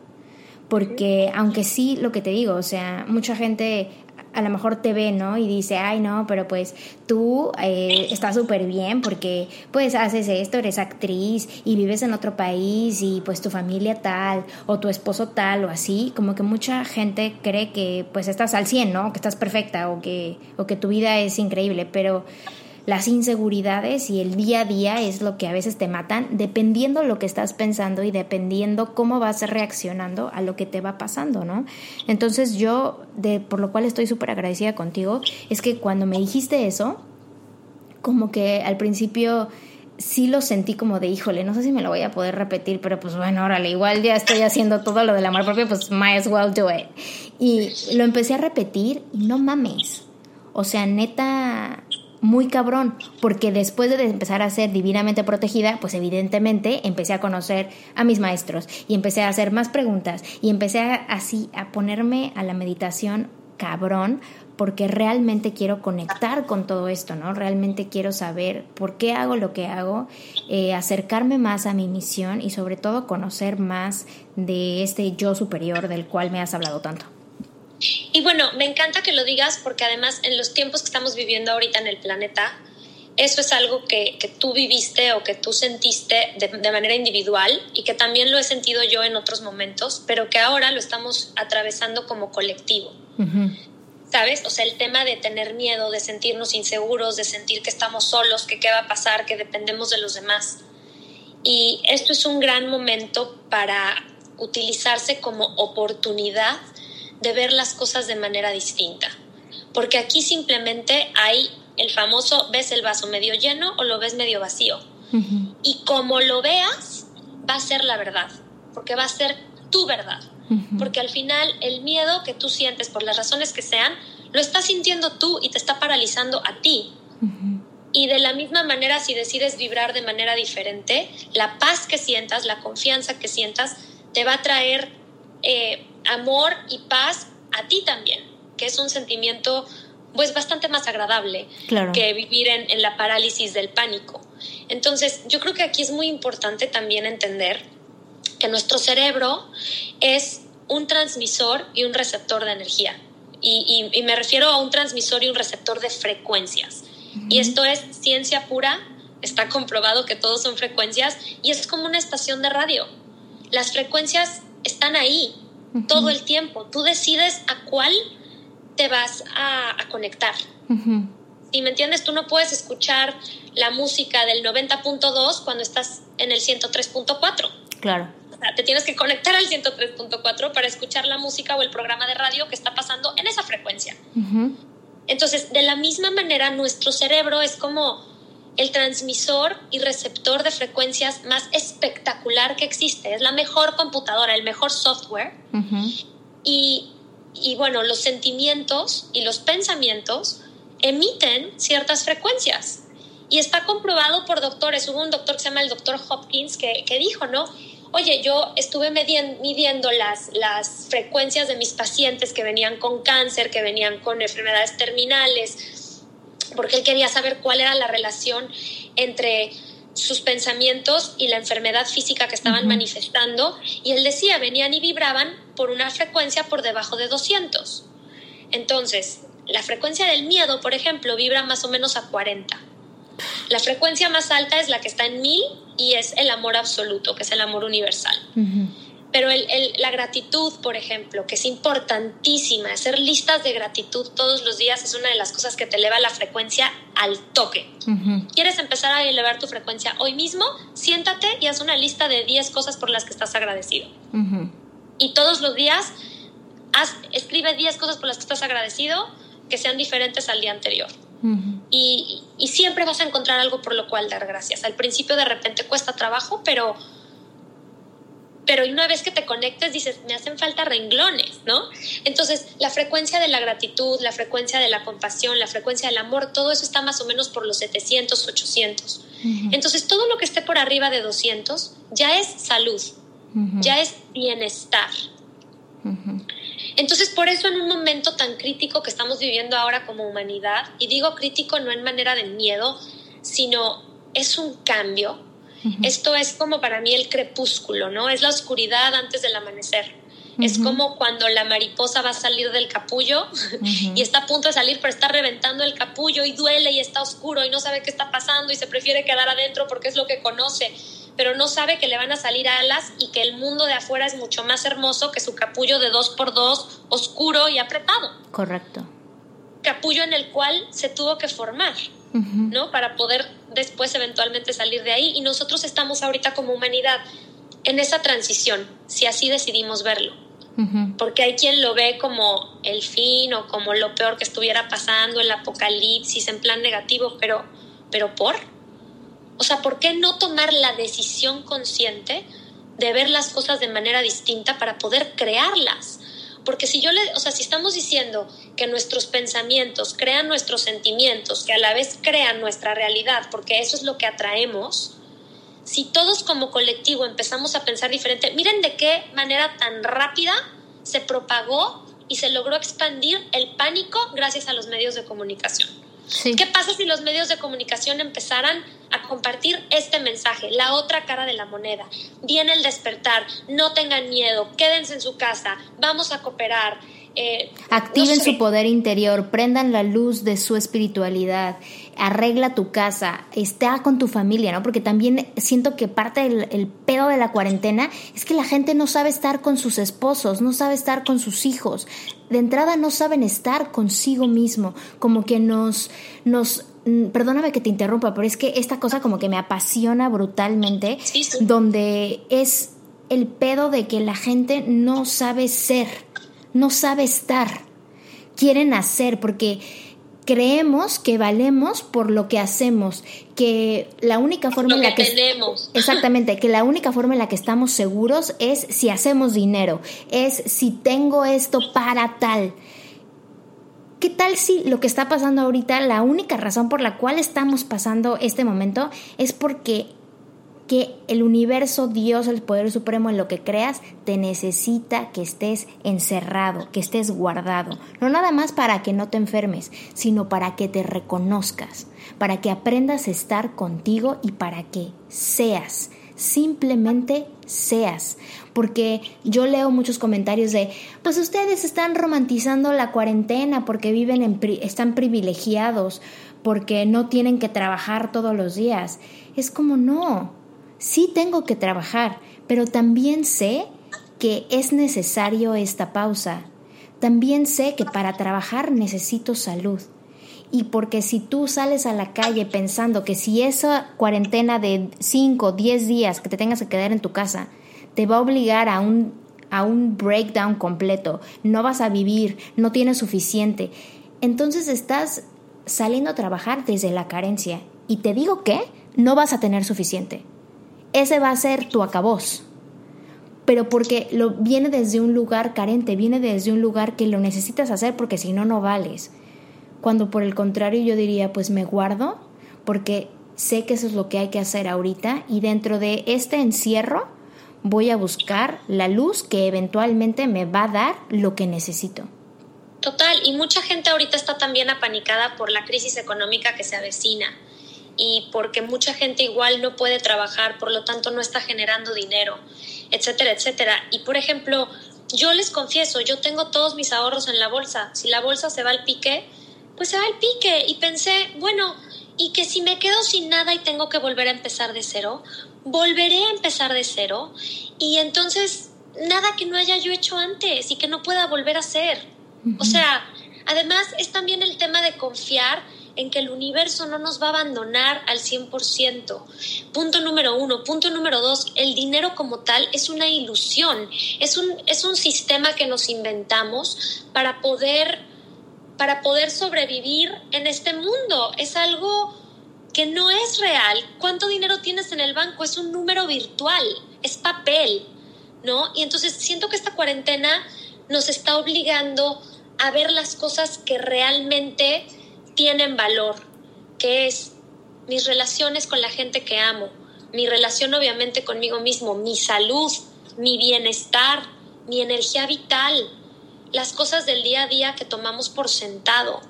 porque aunque sí, lo que te digo, o sea, mucha gente a lo mejor te ve, ¿no? Y dice, ay, no, pero pues tú eh, estás súper bien porque pues haces esto, eres actriz y vives en otro país y pues tu familia tal o tu esposo tal o así, como que mucha gente cree que pues estás al 100, ¿no? Que estás perfecta o que, o que tu vida es increíble, pero las inseguridades y el día a día es lo que a veces te matan, dependiendo lo que estás pensando y dependiendo cómo vas reaccionando a lo que te va pasando, ¿no? Entonces yo, de, por lo cual estoy súper agradecida contigo, es que cuando me dijiste eso, como que al principio sí lo sentí como de híjole, no sé si me lo voy a poder repetir, pero pues bueno, órale, igual ya estoy haciendo todo lo del amor propio, pues might as well do it. Y lo empecé a repetir y no mames. O sea, neta, muy cabrón, porque después de empezar a ser divinamente protegida, pues evidentemente empecé a conocer a mis maestros y empecé a hacer más preguntas y empecé así a ponerme a la meditación cabrón porque realmente quiero conectar con todo esto, ¿no? Realmente quiero saber por qué hago lo que hago, eh, acercarme más a mi misión y sobre todo conocer más de este yo superior del cual me has hablado tanto. Y bueno, me encanta que lo digas porque además en los tiempos que estamos viviendo ahorita en el planeta, eso es algo que, que tú viviste o que tú sentiste de, de, manera individual y que también lo he sentido yo en otros momentos, pero que ahora lo estamos atravesando como colectivo. Uh -huh. ¿Sabes? O sea, el tema de tener miedo, de sentirnos inseguros, de sentir que estamos solos, que qué va a pasar, que dependemos de los demás. Y esto es un gran momento para utilizarse como oportunidad de ver las cosas de manera distinta. Porque aquí simplemente hay el famoso ves el vaso medio lleno o lo ves medio vacío. Uh -huh. Y como lo veas, va a ser la verdad, porque va a ser tu verdad. Uh -huh. Porque al final el miedo que tú sientes, por las razones que sean, lo estás sintiendo tú y te está paralizando a ti. Uh -huh. Y de la misma manera, si decides vibrar de manera diferente, la paz que sientas, la confianza que sientas, te va a traer eh, amor y paz a ti también, que es un sentimiento pues bastante más agradable claro. que vivir en, en, la parálisis del pánico. Entonces, yo creo que aquí es muy importante también entender que nuestro cerebro es un transmisor y un receptor de energía. Y, y, y me refiero a un transmisor y un receptor de frecuencias. Uh -huh. Y esto es ciencia pura, está comprobado que todos son frecuencias y es como una estación de radio. Las frecuencias están ahí uh -huh. todo el tiempo. Tú decides a cuál te vas a, a conectar. Uh -huh. Si me entiendes, tú no puedes escuchar la música del 90.2 cuando estás en el 103.4. Claro. O sea, te tienes que conectar al 103.4 para escuchar la música o el programa de radio que está pasando en esa frecuencia. Uh -huh. Entonces, de la misma manera, nuestro cerebro es como el transmisor y receptor de frecuencias más espectacular que existe. Es la mejor computadora, el mejor software. Uh -huh. y, y bueno, los sentimientos y los pensamientos emiten ciertas frecuencias. Y está comprobado por doctores. Hubo un doctor que se llama el doctor Hopkins que, que dijo, ¿no? Oye, yo estuve midiendo, midiendo las, las frecuencias de mis pacientes que venían con cáncer, que venían con enfermedades terminales, porque él quería saber cuál era la relación entre sus pensamientos y la enfermedad física que estaban manifestando y él decía, venían y vibraban por una frecuencia por debajo de 200. Entonces, la frecuencia del miedo, por ejemplo, vibra más o menos a 40. La frecuencia más alta es la que está en 1000 y es el amor absoluto, que es el amor universal. Pero la gratitud, por ejemplo, que es importantísima, hacer listas de gratitud todos los días es una de las cosas que te eleva la frecuencia al toque. ¿Quieres empezar a elevar tu frecuencia hoy mismo? Siéntate y haz una lista de 10 cosas por las que estás agradecido. Y todos los días haz, escribe 10 cosas por las que estás agradecido que sean diferentes al día anterior. y, y siempre vas a encontrar algo por lo cual dar gracias. Al principio de repente cuesta trabajo, pero pero una vez que te conectes dices, me hacen falta renglones, ¿no? Entonces, la frecuencia de la gratitud, la frecuencia de la compasión, la frecuencia del amor, todo eso está más o menos por los 700, 800. Entonces, todo lo que esté por arriba de 200 ya es salud, ya es bienestar. Entonces, por eso en un momento tan crítico que estamos viviendo ahora como humanidad, y digo crítico no en manera de miedo, sino es un cambio, esto es como para mí el crepúsculo, ¿no? Es la oscuridad antes del amanecer. Es como cuando la mariposa va a salir del capullo y está a punto de salir, pero está reventando el capullo y duele y está oscuro y no sabe qué está pasando y se prefiere quedar adentro porque es lo que conoce, pero no sabe que le van a salir alas y que el mundo de afuera es mucho más hermoso que su capullo de dos por dos, oscuro y apretado. Correcto. Capullo en el cual se tuvo que formar. ¿No? Para poder después eventualmente salir de ahí. Y nosotros estamos ahorita como humanidad en esa transición, si así decidimos verlo. Porque hay quien lo ve como el fin o como lo peor que estuviera pasando, el apocalipsis en plan negativo, pero, pero ¿por? O sea, ¿por qué no tomar la decisión consciente de ver las cosas de manera distinta para poder crearlas? Porque si yo le, o sea, si estamos diciendo que nuestros pensamientos crean nuestros sentimientos, que a la vez crean nuestra realidad, porque eso es lo que atraemos, si todos como colectivo empezamos a pensar diferente, miren de qué manera tan rápida se propagó y se logró expandir el pánico gracias a los medios de comunicación. ¿Qué pasa si los medios de comunicación empezaran a compartir este mensaje, la otra cara de la moneda? Viene el despertar, no tengan miedo, quédense en su casa, vamos a cooperar. Eh, Activen su poder interior, prendan la luz de su espiritualidad, arregla tu casa, está con tu familia, ¿no? Porque también siento que parte del pedo de la cuarentena es que la gente no sabe estar con sus esposos, no sabe estar con sus hijos. De entrada no saben estar consigo mismo, como que nos, nos mm, perdóname que te interrumpa, pero es que esta cosa como que me apasiona brutalmente, donde es el pedo de que la gente no sabe ser no sabe estar. Quieren hacer porque creemos que valemos por lo que hacemos, que la única forma en la que, tenemos. exactamente, que la única forma en la que estamos seguros es si hacemos dinero, es si tengo esto para tal. ¿Qué tal si lo que está pasando ahorita, la única razón por la cual estamos pasando este momento es porque que el universo, Dios, el poder supremo en lo que creas, te necesita que estés encerrado, que estés guardado. No nada más para que no te enfermes, sino para que te reconozcas, para que aprendas a estar contigo y para que seas, simplemente seas. Porque yo leo muchos comentarios de, pues ustedes están romantizando la cuarentena porque viven en, están privilegiados, porque no tienen que trabajar todos los días. Es como no, sí tengo que trabajar, pero también sé que es necesario esta pausa. También sé que para trabajar necesito salud. Y porque si tú sales a la calle pensando que si esa cuarentena de 5, 10 días que te tengas que quedar en tu casa te va a obligar a un, a un breakdown completo, no vas a vivir, no tienes suficiente, entonces estás saliendo a trabajar desde la carencia. Y te digo que no vas a tener suficiente ese va a ser tu acabós. Pero porque lo, viene desde un lugar carente, viene desde un lugar que lo necesitas hacer porque si no, no vales. Cuando por el contrario yo diría, pues me guardo porque sé que eso es lo que hay que hacer ahorita y dentro de este encierro voy a buscar la luz que eventualmente me va a dar lo que necesito. Total, y mucha gente ahorita está también apanicada por la crisis económica que se avecina y porque mucha gente igual no puede trabajar, por lo tanto no está generando dinero, etcétera, etcétera. Y por ejemplo, yo les confieso, yo tengo todos mis ahorros en la bolsa. Si la bolsa se va al pique, pues se va al pique. Y pensé, bueno, y que si me quedo sin nada y tengo que volver a empezar de cero, volveré a empezar de cero. Y entonces, nada que no haya yo hecho antes y que no pueda volver a hacer. O sea, además es también el tema de confiar en que el universo no nos va a abandonar al 100%. Punto número uno. Punto número dos, el dinero como tal es una ilusión, es un, es un sistema que nos inventamos para poder, para poder sobrevivir en este mundo. Es algo que no es real. ¿Cuánto dinero tienes en el banco? Es un número virtual, es papel, ¿no? Y entonces siento que esta cuarentena nos está obligando a ver las cosas que realmente tienen valor, que es mis relaciones con la gente que amo, mi relación obviamente conmigo mismo, mi salud, mi bienestar, mi energía vital, las cosas del día a día que tomamos por sentado.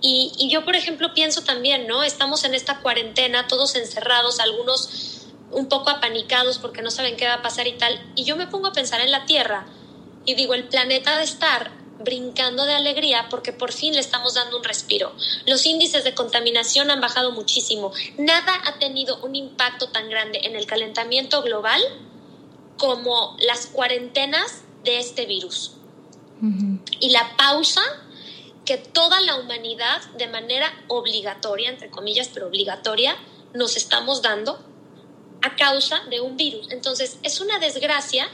Y, y, yo, por ejemplo, pienso también, ¿no? Estamos en esta cuarentena, todos encerrados, algunos un poco apanicados porque no saben qué va a pasar y tal. Y yo me pongo a pensar en la Tierra y digo, el planeta de estar brincando de alegría porque por fin le estamos dando un respiro. Los índices de contaminación han bajado muchísimo. Nada ha tenido un impacto tan grande en el calentamiento global como las cuarentenas de este virus. Y la pausa que toda la humanidad de manera obligatoria, entre comillas, pero obligatoria, nos estamos dando a causa de un virus. Entonces, es una desgracia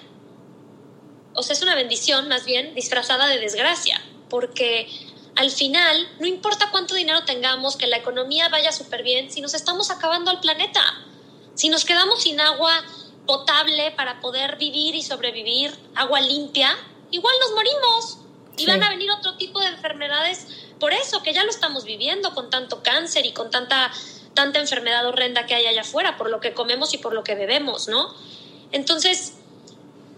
o sea, es una bendición más bien disfrazada de desgracia, porque al final no importa cuánto dinero tengamos, que la economía vaya súper bien, si nos estamos acabando al planeta, si nos quedamos sin agua potable para poder vivir y sobrevivir, agua limpia, igual nos morimos y van a venir otro tipo de enfermedades por eso, que ya lo estamos viviendo con tanto cáncer y con tanta, tanta enfermedad horrenda que hay allá afuera, por lo que comemos y por lo que bebemos, ¿no? Entonces,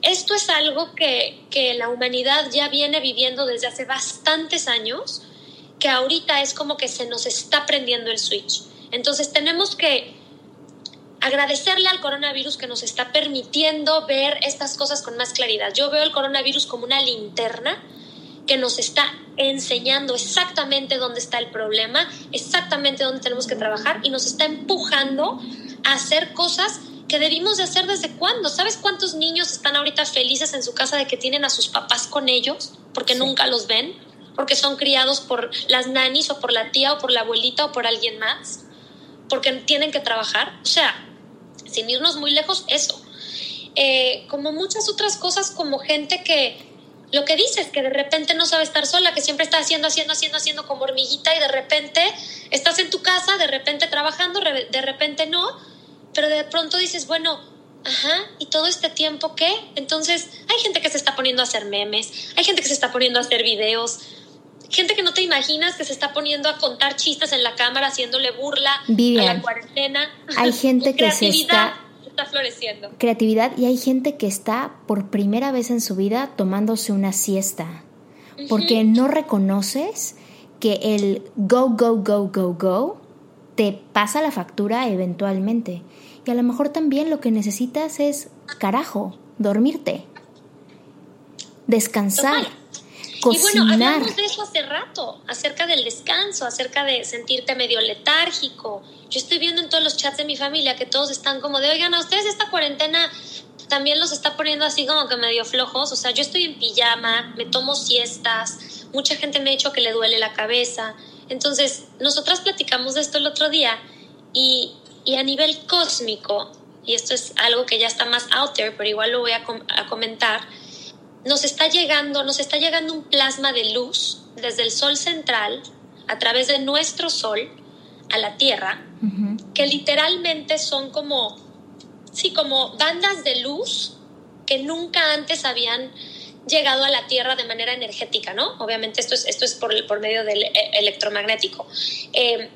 esto es algo que, la humanidad ya viene viviendo desde hace bastantes años, que ahorita es como que se nos está prendiendo el switch. Entonces tenemos que agradecerle al coronavirus que nos está permitiendo ver estas cosas con más claridad. Yo veo el coronavirus como una linterna que nos está enseñando exactamente dónde está el problema, exactamente dónde tenemos que trabajar y nos está empujando a hacer cosas que debimos de hacer desde cuándo. ¿Sabes cuántos niños están ahorita felices en su casa de que tienen a sus papás con ellos porque nunca los ven? Porque son criados por las nanis o por la tía o por la abuelita o por alguien más. Porque tienen que trabajar. O sea, sin irnos muy lejos, eso. Eh, como muchas otras cosas, como gente que lo que dices, que de repente no sabe estar sola, que siempre está haciendo, haciendo, haciendo, haciendo como hormiguita y de repente estás en tu casa, de repente trabajando, de repente no pero de pronto dices, bueno, ajá, ¿y todo este tiempo qué? Entonces, hay gente que se está poniendo a hacer memes, hay gente que se está poniendo a hacer videos, gente que no te imaginas que se está poniendo a contar chistes en la cámara, haciéndole burla a la cuarentena. Hay gente que se está está floreciendo. Creatividad y hay gente que está por primera vez en su vida tomándose una siesta. Porque no reconoces que el go, go, go, go, go te pasa la factura eventualmente. Y a lo mejor también lo que necesitas es, carajo, dormirte, descansar. Cocinar. Y bueno, hablamos de eso hace rato, acerca del descanso, acerca de sentirte medio letárgico. Yo estoy viendo en todos los chats de mi familia que todos están como de, oigan, a ustedes esta cuarentena también los está poniendo así como que medio flojos. O sea, yo estoy en pijama, me tomo siestas, mucha gente me ha dicho que le duele la cabeza. Entonces, nosotras platicamos de esto el otro día y y a nivel cósmico, y esto es algo que ya está más out there, pero igual lo voy a, comentar, nos está llegando, nos está llegando un plasma de luz desde el Sol central a través de nuestro Sol a la Tierra, que literalmente son como, sí, como bandas de luz que nunca antes habían llegado a la Tierra de manera energética, ¿no? Obviamente esto es, esto es por, por medio del e, electromagnético. Eh,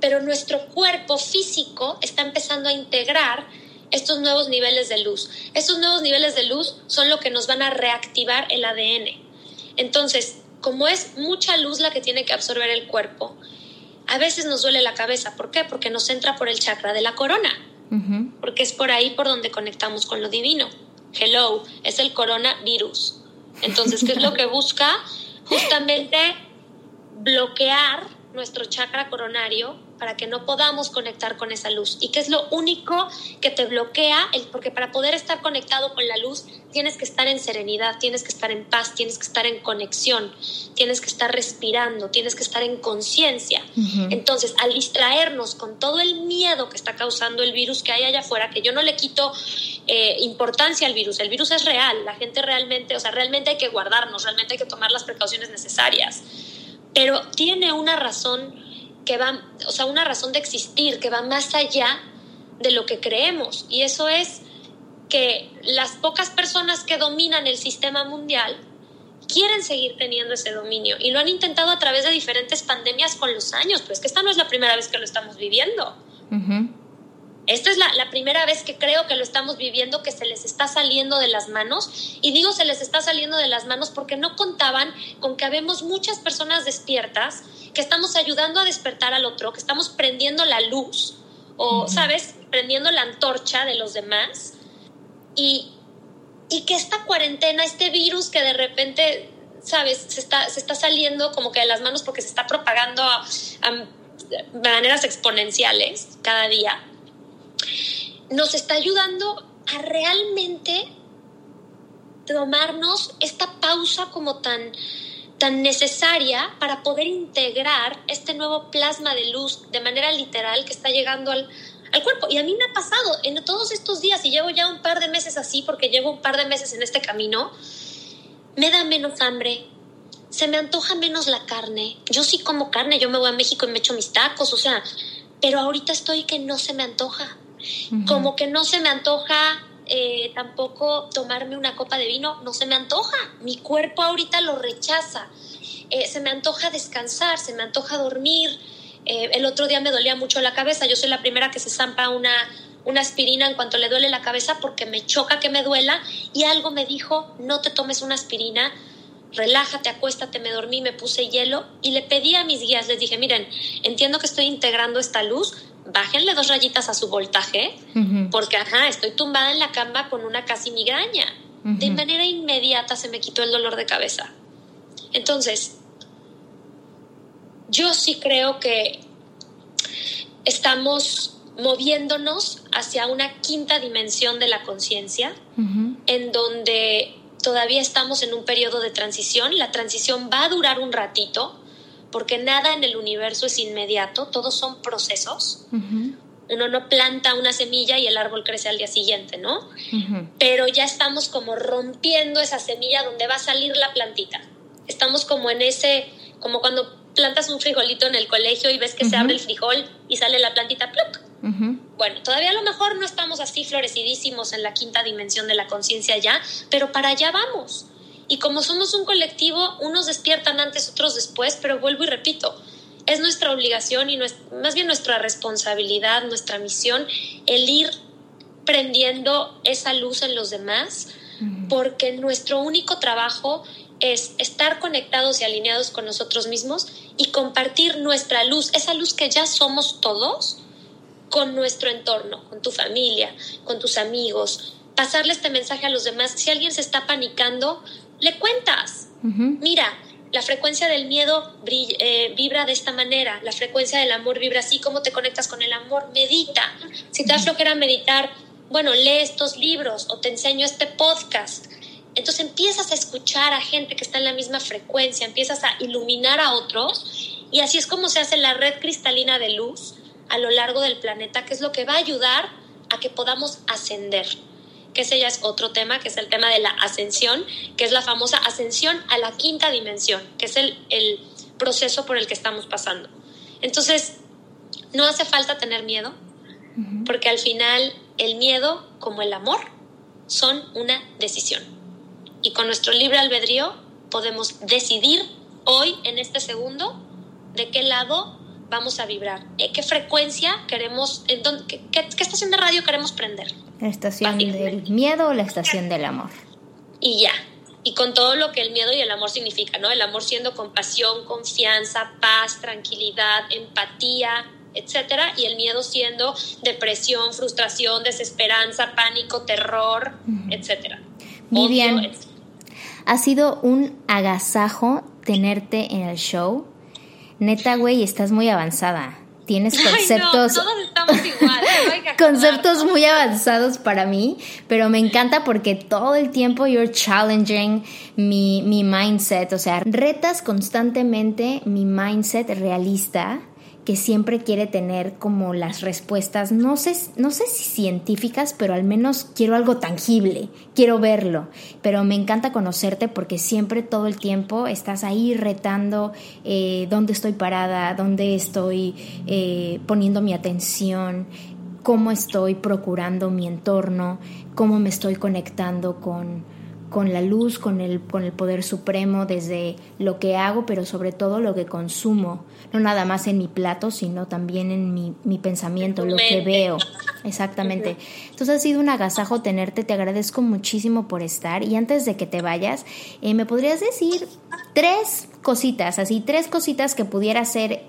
pero nuestro cuerpo físico está empezando a integrar estos nuevos niveles de luz. Estos nuevos niveles de luz son lo que nos van a reactivar el ADN. Entonces, como es mucha luz la que tiene que absorber el cuerpo, A veces nos duele la cabeza. ¿Por qué? Porque nos entra por el chakra de la corona. Porque es por ahí por donde conectamos con lo divino. Hello, es el coronavirus. Entonces, ¿qué es lo que busca? Justamente bloquear nuestro chakra coronario para que no podamos conectar con esa luz y que es lo único que te bloquea, porque para poder estar conectado con la luz tienes que estar en serenidad, tienes que estar en paz, tienes que estar en conexión, tienes que estar respirando, tienes que estar en conciencia. Entonces, al distraernos con todo el miedo que está causando el virus que hay allá afuera, que yo no le quito eh, importancia al virus, el virus es real, la gente realmente, o sea, realmente hay que guardarnos, realmente hay que tomar las precauciones necesarias, pero tiene una razón que va, o sea, una razón de existir que va más allá de lo que creemos. Y eso es que las pocas personas que dominan el sistema mundial quieren seguir teniendo ese dominio y lo han intentado a través de diferentes pandemias con los años, pero es que esta no es la primera vez que lo estamos viviendo. Esta es la, la, primera vez que creo que lo estamos viviendo, que se les está saliendo de las manos. Y digo se les está saliendo de las manos porque no contaban con que habemos muchas personas despiertas que estamos ayudando a despertar al otro, que estamos prendiendo la luz o, ¿sabes?, prendiendo la antorcha de los demás. Y, y que esta cuarentena, este virus que de repente, ¿sabes?, se está, se está saliendo como que de las manos porque se está propagando a, a maneras exponenciales cada día, nos está ayudando a realmente tomarnos esta pausa como tan tan necesaria para poder integrar este nuevo plasma de luz de manera literal que está llegando al, al cuerpo. Y a mí me ha pasado en todos estos días, y llevo ya un par de meses así, porque llevo un par de meses en este camino, me da menos hambre, se me antoja menos la carne. Yo sí como carne, yo me voy a México y me echo mis tacos, o sea, pero ahorita estoy que no se me antoja. Como que no se me antoja eh, tampoco tomarme una copa de vino, no se me antoja. Mi cuerpo ahorita lo rechaza. Eh, se me antoja descansar, se me antoja dormir. Eh, el otro día me dolía mucho la cabeza. Yo soy la primera que se zampa una, una aspirina en cuanto le duele la cabeza porque me choca que me duela y algo me dijo, no te tomes una aspirina, relájate, acuéstate, me dormí, me puse hielo y le pedí a mis guías, les dije, miren, entiendo que estoy integrando esta luz, bájenle dos rayitas a su voltaje, porque, ajá, estoy tumbada en la cama con una casi migraña. De manera inmediata se me quitó el dolor de cabeza. Entonces, yo sí creo que estamos moviéndonos hacia una quinta dimensión de la conciencia, en donde todavía estamos en un periodo de transición. La transición va a durar un ratito, porque nada en el universo es inmediato, todos son procesos. Uno no planta una semilla y el árbol crece al día siguiente, ¿no? Pero ya estamos como rompiendo esa semilla donde va a salir la plantita. Estamos como en ese, como cuando plantas un frijolito en el colegio y ves que se abre el frijol y sale la plantita, ¡pluc! Bueno, todavía a lo mejor no estamos así florecidísimos en la quinta dimensión de la conciencia ya, pero para allá vamos. Y como somos un colectivo, unos despiertan antes, otros después, pero vuelvo y repito, es nuestra obligación y más bien nuestra responsabilidad, nuestra misión, el ir prendiendo esa luz en los demás, porque nuestro único trabajo es estar conectados y alineados con nosotros mismos y compartir nuestra luz, esa luz que ya somos todos, con nuestro entorno, con tu familia, con tus amigos, pasarle este mensaje a los demás. Si alguien se está panicando, le cuentas. Mira, la frecuencia del miedo eh, vibra de esta manera, la frecuencia del amor vibra así, ¿cómo te conectas con el amor? Medita. Si te das flojera meditar, bueno, lee estos libros o te enseño este podcast. Entonces empiezas a escuchar a gente que está en la misma frecuencia, empiezas a iluminar a otros y así es como se hace la red cristalina de luz a lo largo del planeta, que es lo que va a ayudar a que podamos ascender que ese ya es otro tema, que es el tema de la ascensión, que es la famosa ascensión a la quinta dimensión, que es el, el proceso por el que estamos pasando. Entonces, no hace falta tener miedo, porque al final el miedo, como el amor, son una decisión. Y con nuestro libre albedrío podemos decidir hoy, en este segundo, de qué lado vamos a vibrar, eh, qué frecuencia queremos, en qué, qué, estación de radio queremos prender. ¿La estación del miedo o la estación del amor? Y ya. y con todo lo que el miedo y el amor significa, ¿no? El amor siendo compasión, confianza, paz, tranquilidad, empatía, etcétera, y el miedo siendo depresión, frustración, desesperanza, pánico, terror, etcétera. Vivian, ha sido un agasajo tenerte en el show. Neta, güey, estás muy avanzada. Tienes conceptos. todos estamos igual. conceptos muy avanzados para mí, pero me encanta porque todo el tiempo you're challenging mi, mi mindset. O sea, retas constantemente mi mindset realista que siempre quiere tener como las respuestas, no sé, no sé si científicas, pero al menos quiero algo tangible, quiero verlo. Pero me encanta conocerte porque siempre todo el tiempo estás ahí retando eh, dónde estoy parada, dónde estoy eh, poniendo mi atención, cómo estoy procurando mi entorno, cómo me estoy conectando con con la luz, con el, con el poder supremo, desde lo que hago, pero sobre todo lo que consumo, no nada más en mi plato, sino también en mi, mi pensamiento, lo que veo. Exactamente. Entonces ha sido un agasajo tenerte, te agradezco muchísimo por estar y antes de que te vayas, eh, ¿me podrías decir tres cositas, así, tres cositas que pudiera hacer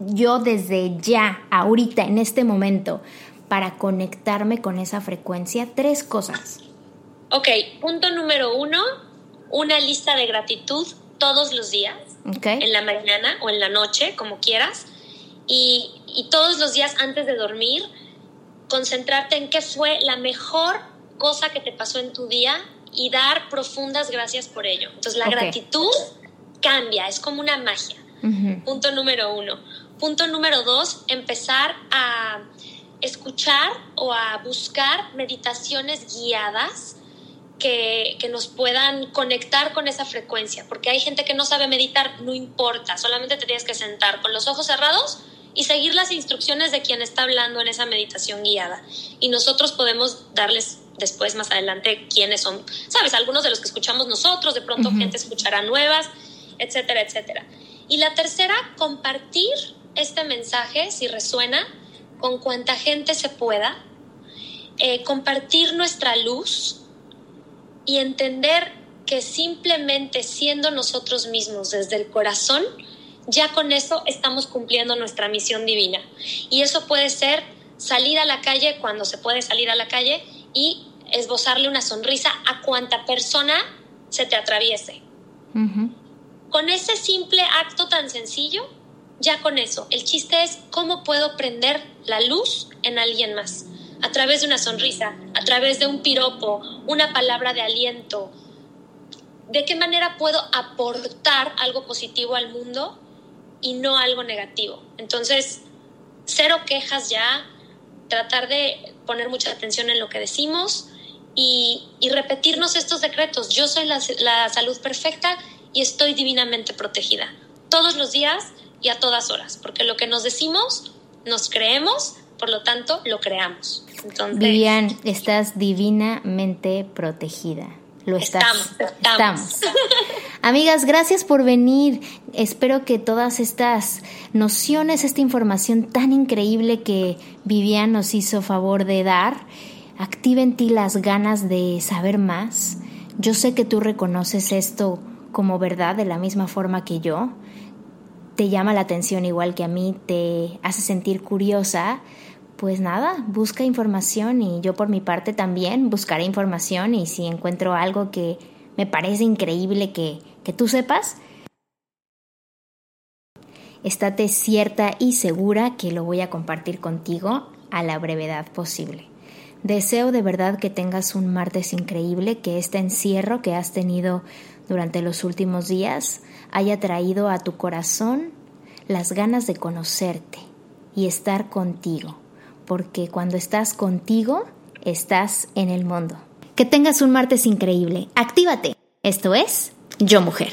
yo desde ya, ahorita, en este momento, para conectarme con esa frecuencia? Tres cosas. Ok, punto número uno, una lista de gratitud todos los días, en la mañana o en la noche, como quieras, y, y todos los días antes de dormir, concentrarte en qué fue la mejor cosa que te pasó en tu día y dar profundas gracias por ello. Entonces la gratitud cambia, es como una magia. Punto número uno. Punto número dos, empezar a escuchar o a buscar meditaciones guiadas que, nos puedan conectar con esa frecuencia, porque hay gente que no sabe meditar, no importa, solamente te tienes que sentar con los ojos cerrados y seguir las instrucciones de quien está hablando en esa meditación guiada. Y nosotros podemos darles después, más adelante, quiénes son, sabes, algunos de los que escuchamos nosotros, de pronto gente escuchará nuevas, etcétera, etcétera. Y la tercera, compartir este mensaje, si resuena, con cuanta gente se pueda, eh, compartir nuestra luz, y entender que simplemente siendo nosotros mismos desde el corazón, ya con eso estamos cumpliendo nuestra misión divina. Y eso puede ser salir a la calle cuando se puede salir a la calle y esbozarle una sonrisa a cuanta persona se te atraviese. Con ese simple acto tan sencillo, ya con eso, el chiste es cómo puedo prender la luz en alguien más a través de una sonrisa, a través de un piropo, una palabra de aliento. ¿De qué manera puedo aportar algo positivo al mundo y no algo negativo? Entonces, cero quejas ya, tratar de poner mucha atención en lo que decimos y, repetirnos estos decretos. Yo soy la, la salud perfecta y estoy divinamente protegida. Todos los días y a todas horas, porque lo que nos decimos, nos creemos por lo tanto lo creamos. Vivian, estás divinamente protegida. Lo estás. Estamos. estamos. Amigas, gracias por venir. Espero que todas estas nociones, esta información tan increíble que Vivian nos hizo favor de dar, activen ti las ganas de saber más. Yo sé que tú reconoces esto como verdad de la misma forma que yo. Te llama la atención igual que a mí, te hace sentir curiosa pues nada, busca información y yo por mi parte también buscaré información y si encuentro algo que me parece increíble que, que tú sepas, estate cierta y segura que lo voy a compartir contigo a la brevedad posible. Deseo de verdad que tengas un martes increíble, que este encierro que has tenido durante los últimos días haya traído a tu corazón las ganas de conocerte y estar contigo porque cuando estás contigo, estás en el mundo. Que tengas un martes increíble. Actívate. Esto es Yo Mujer.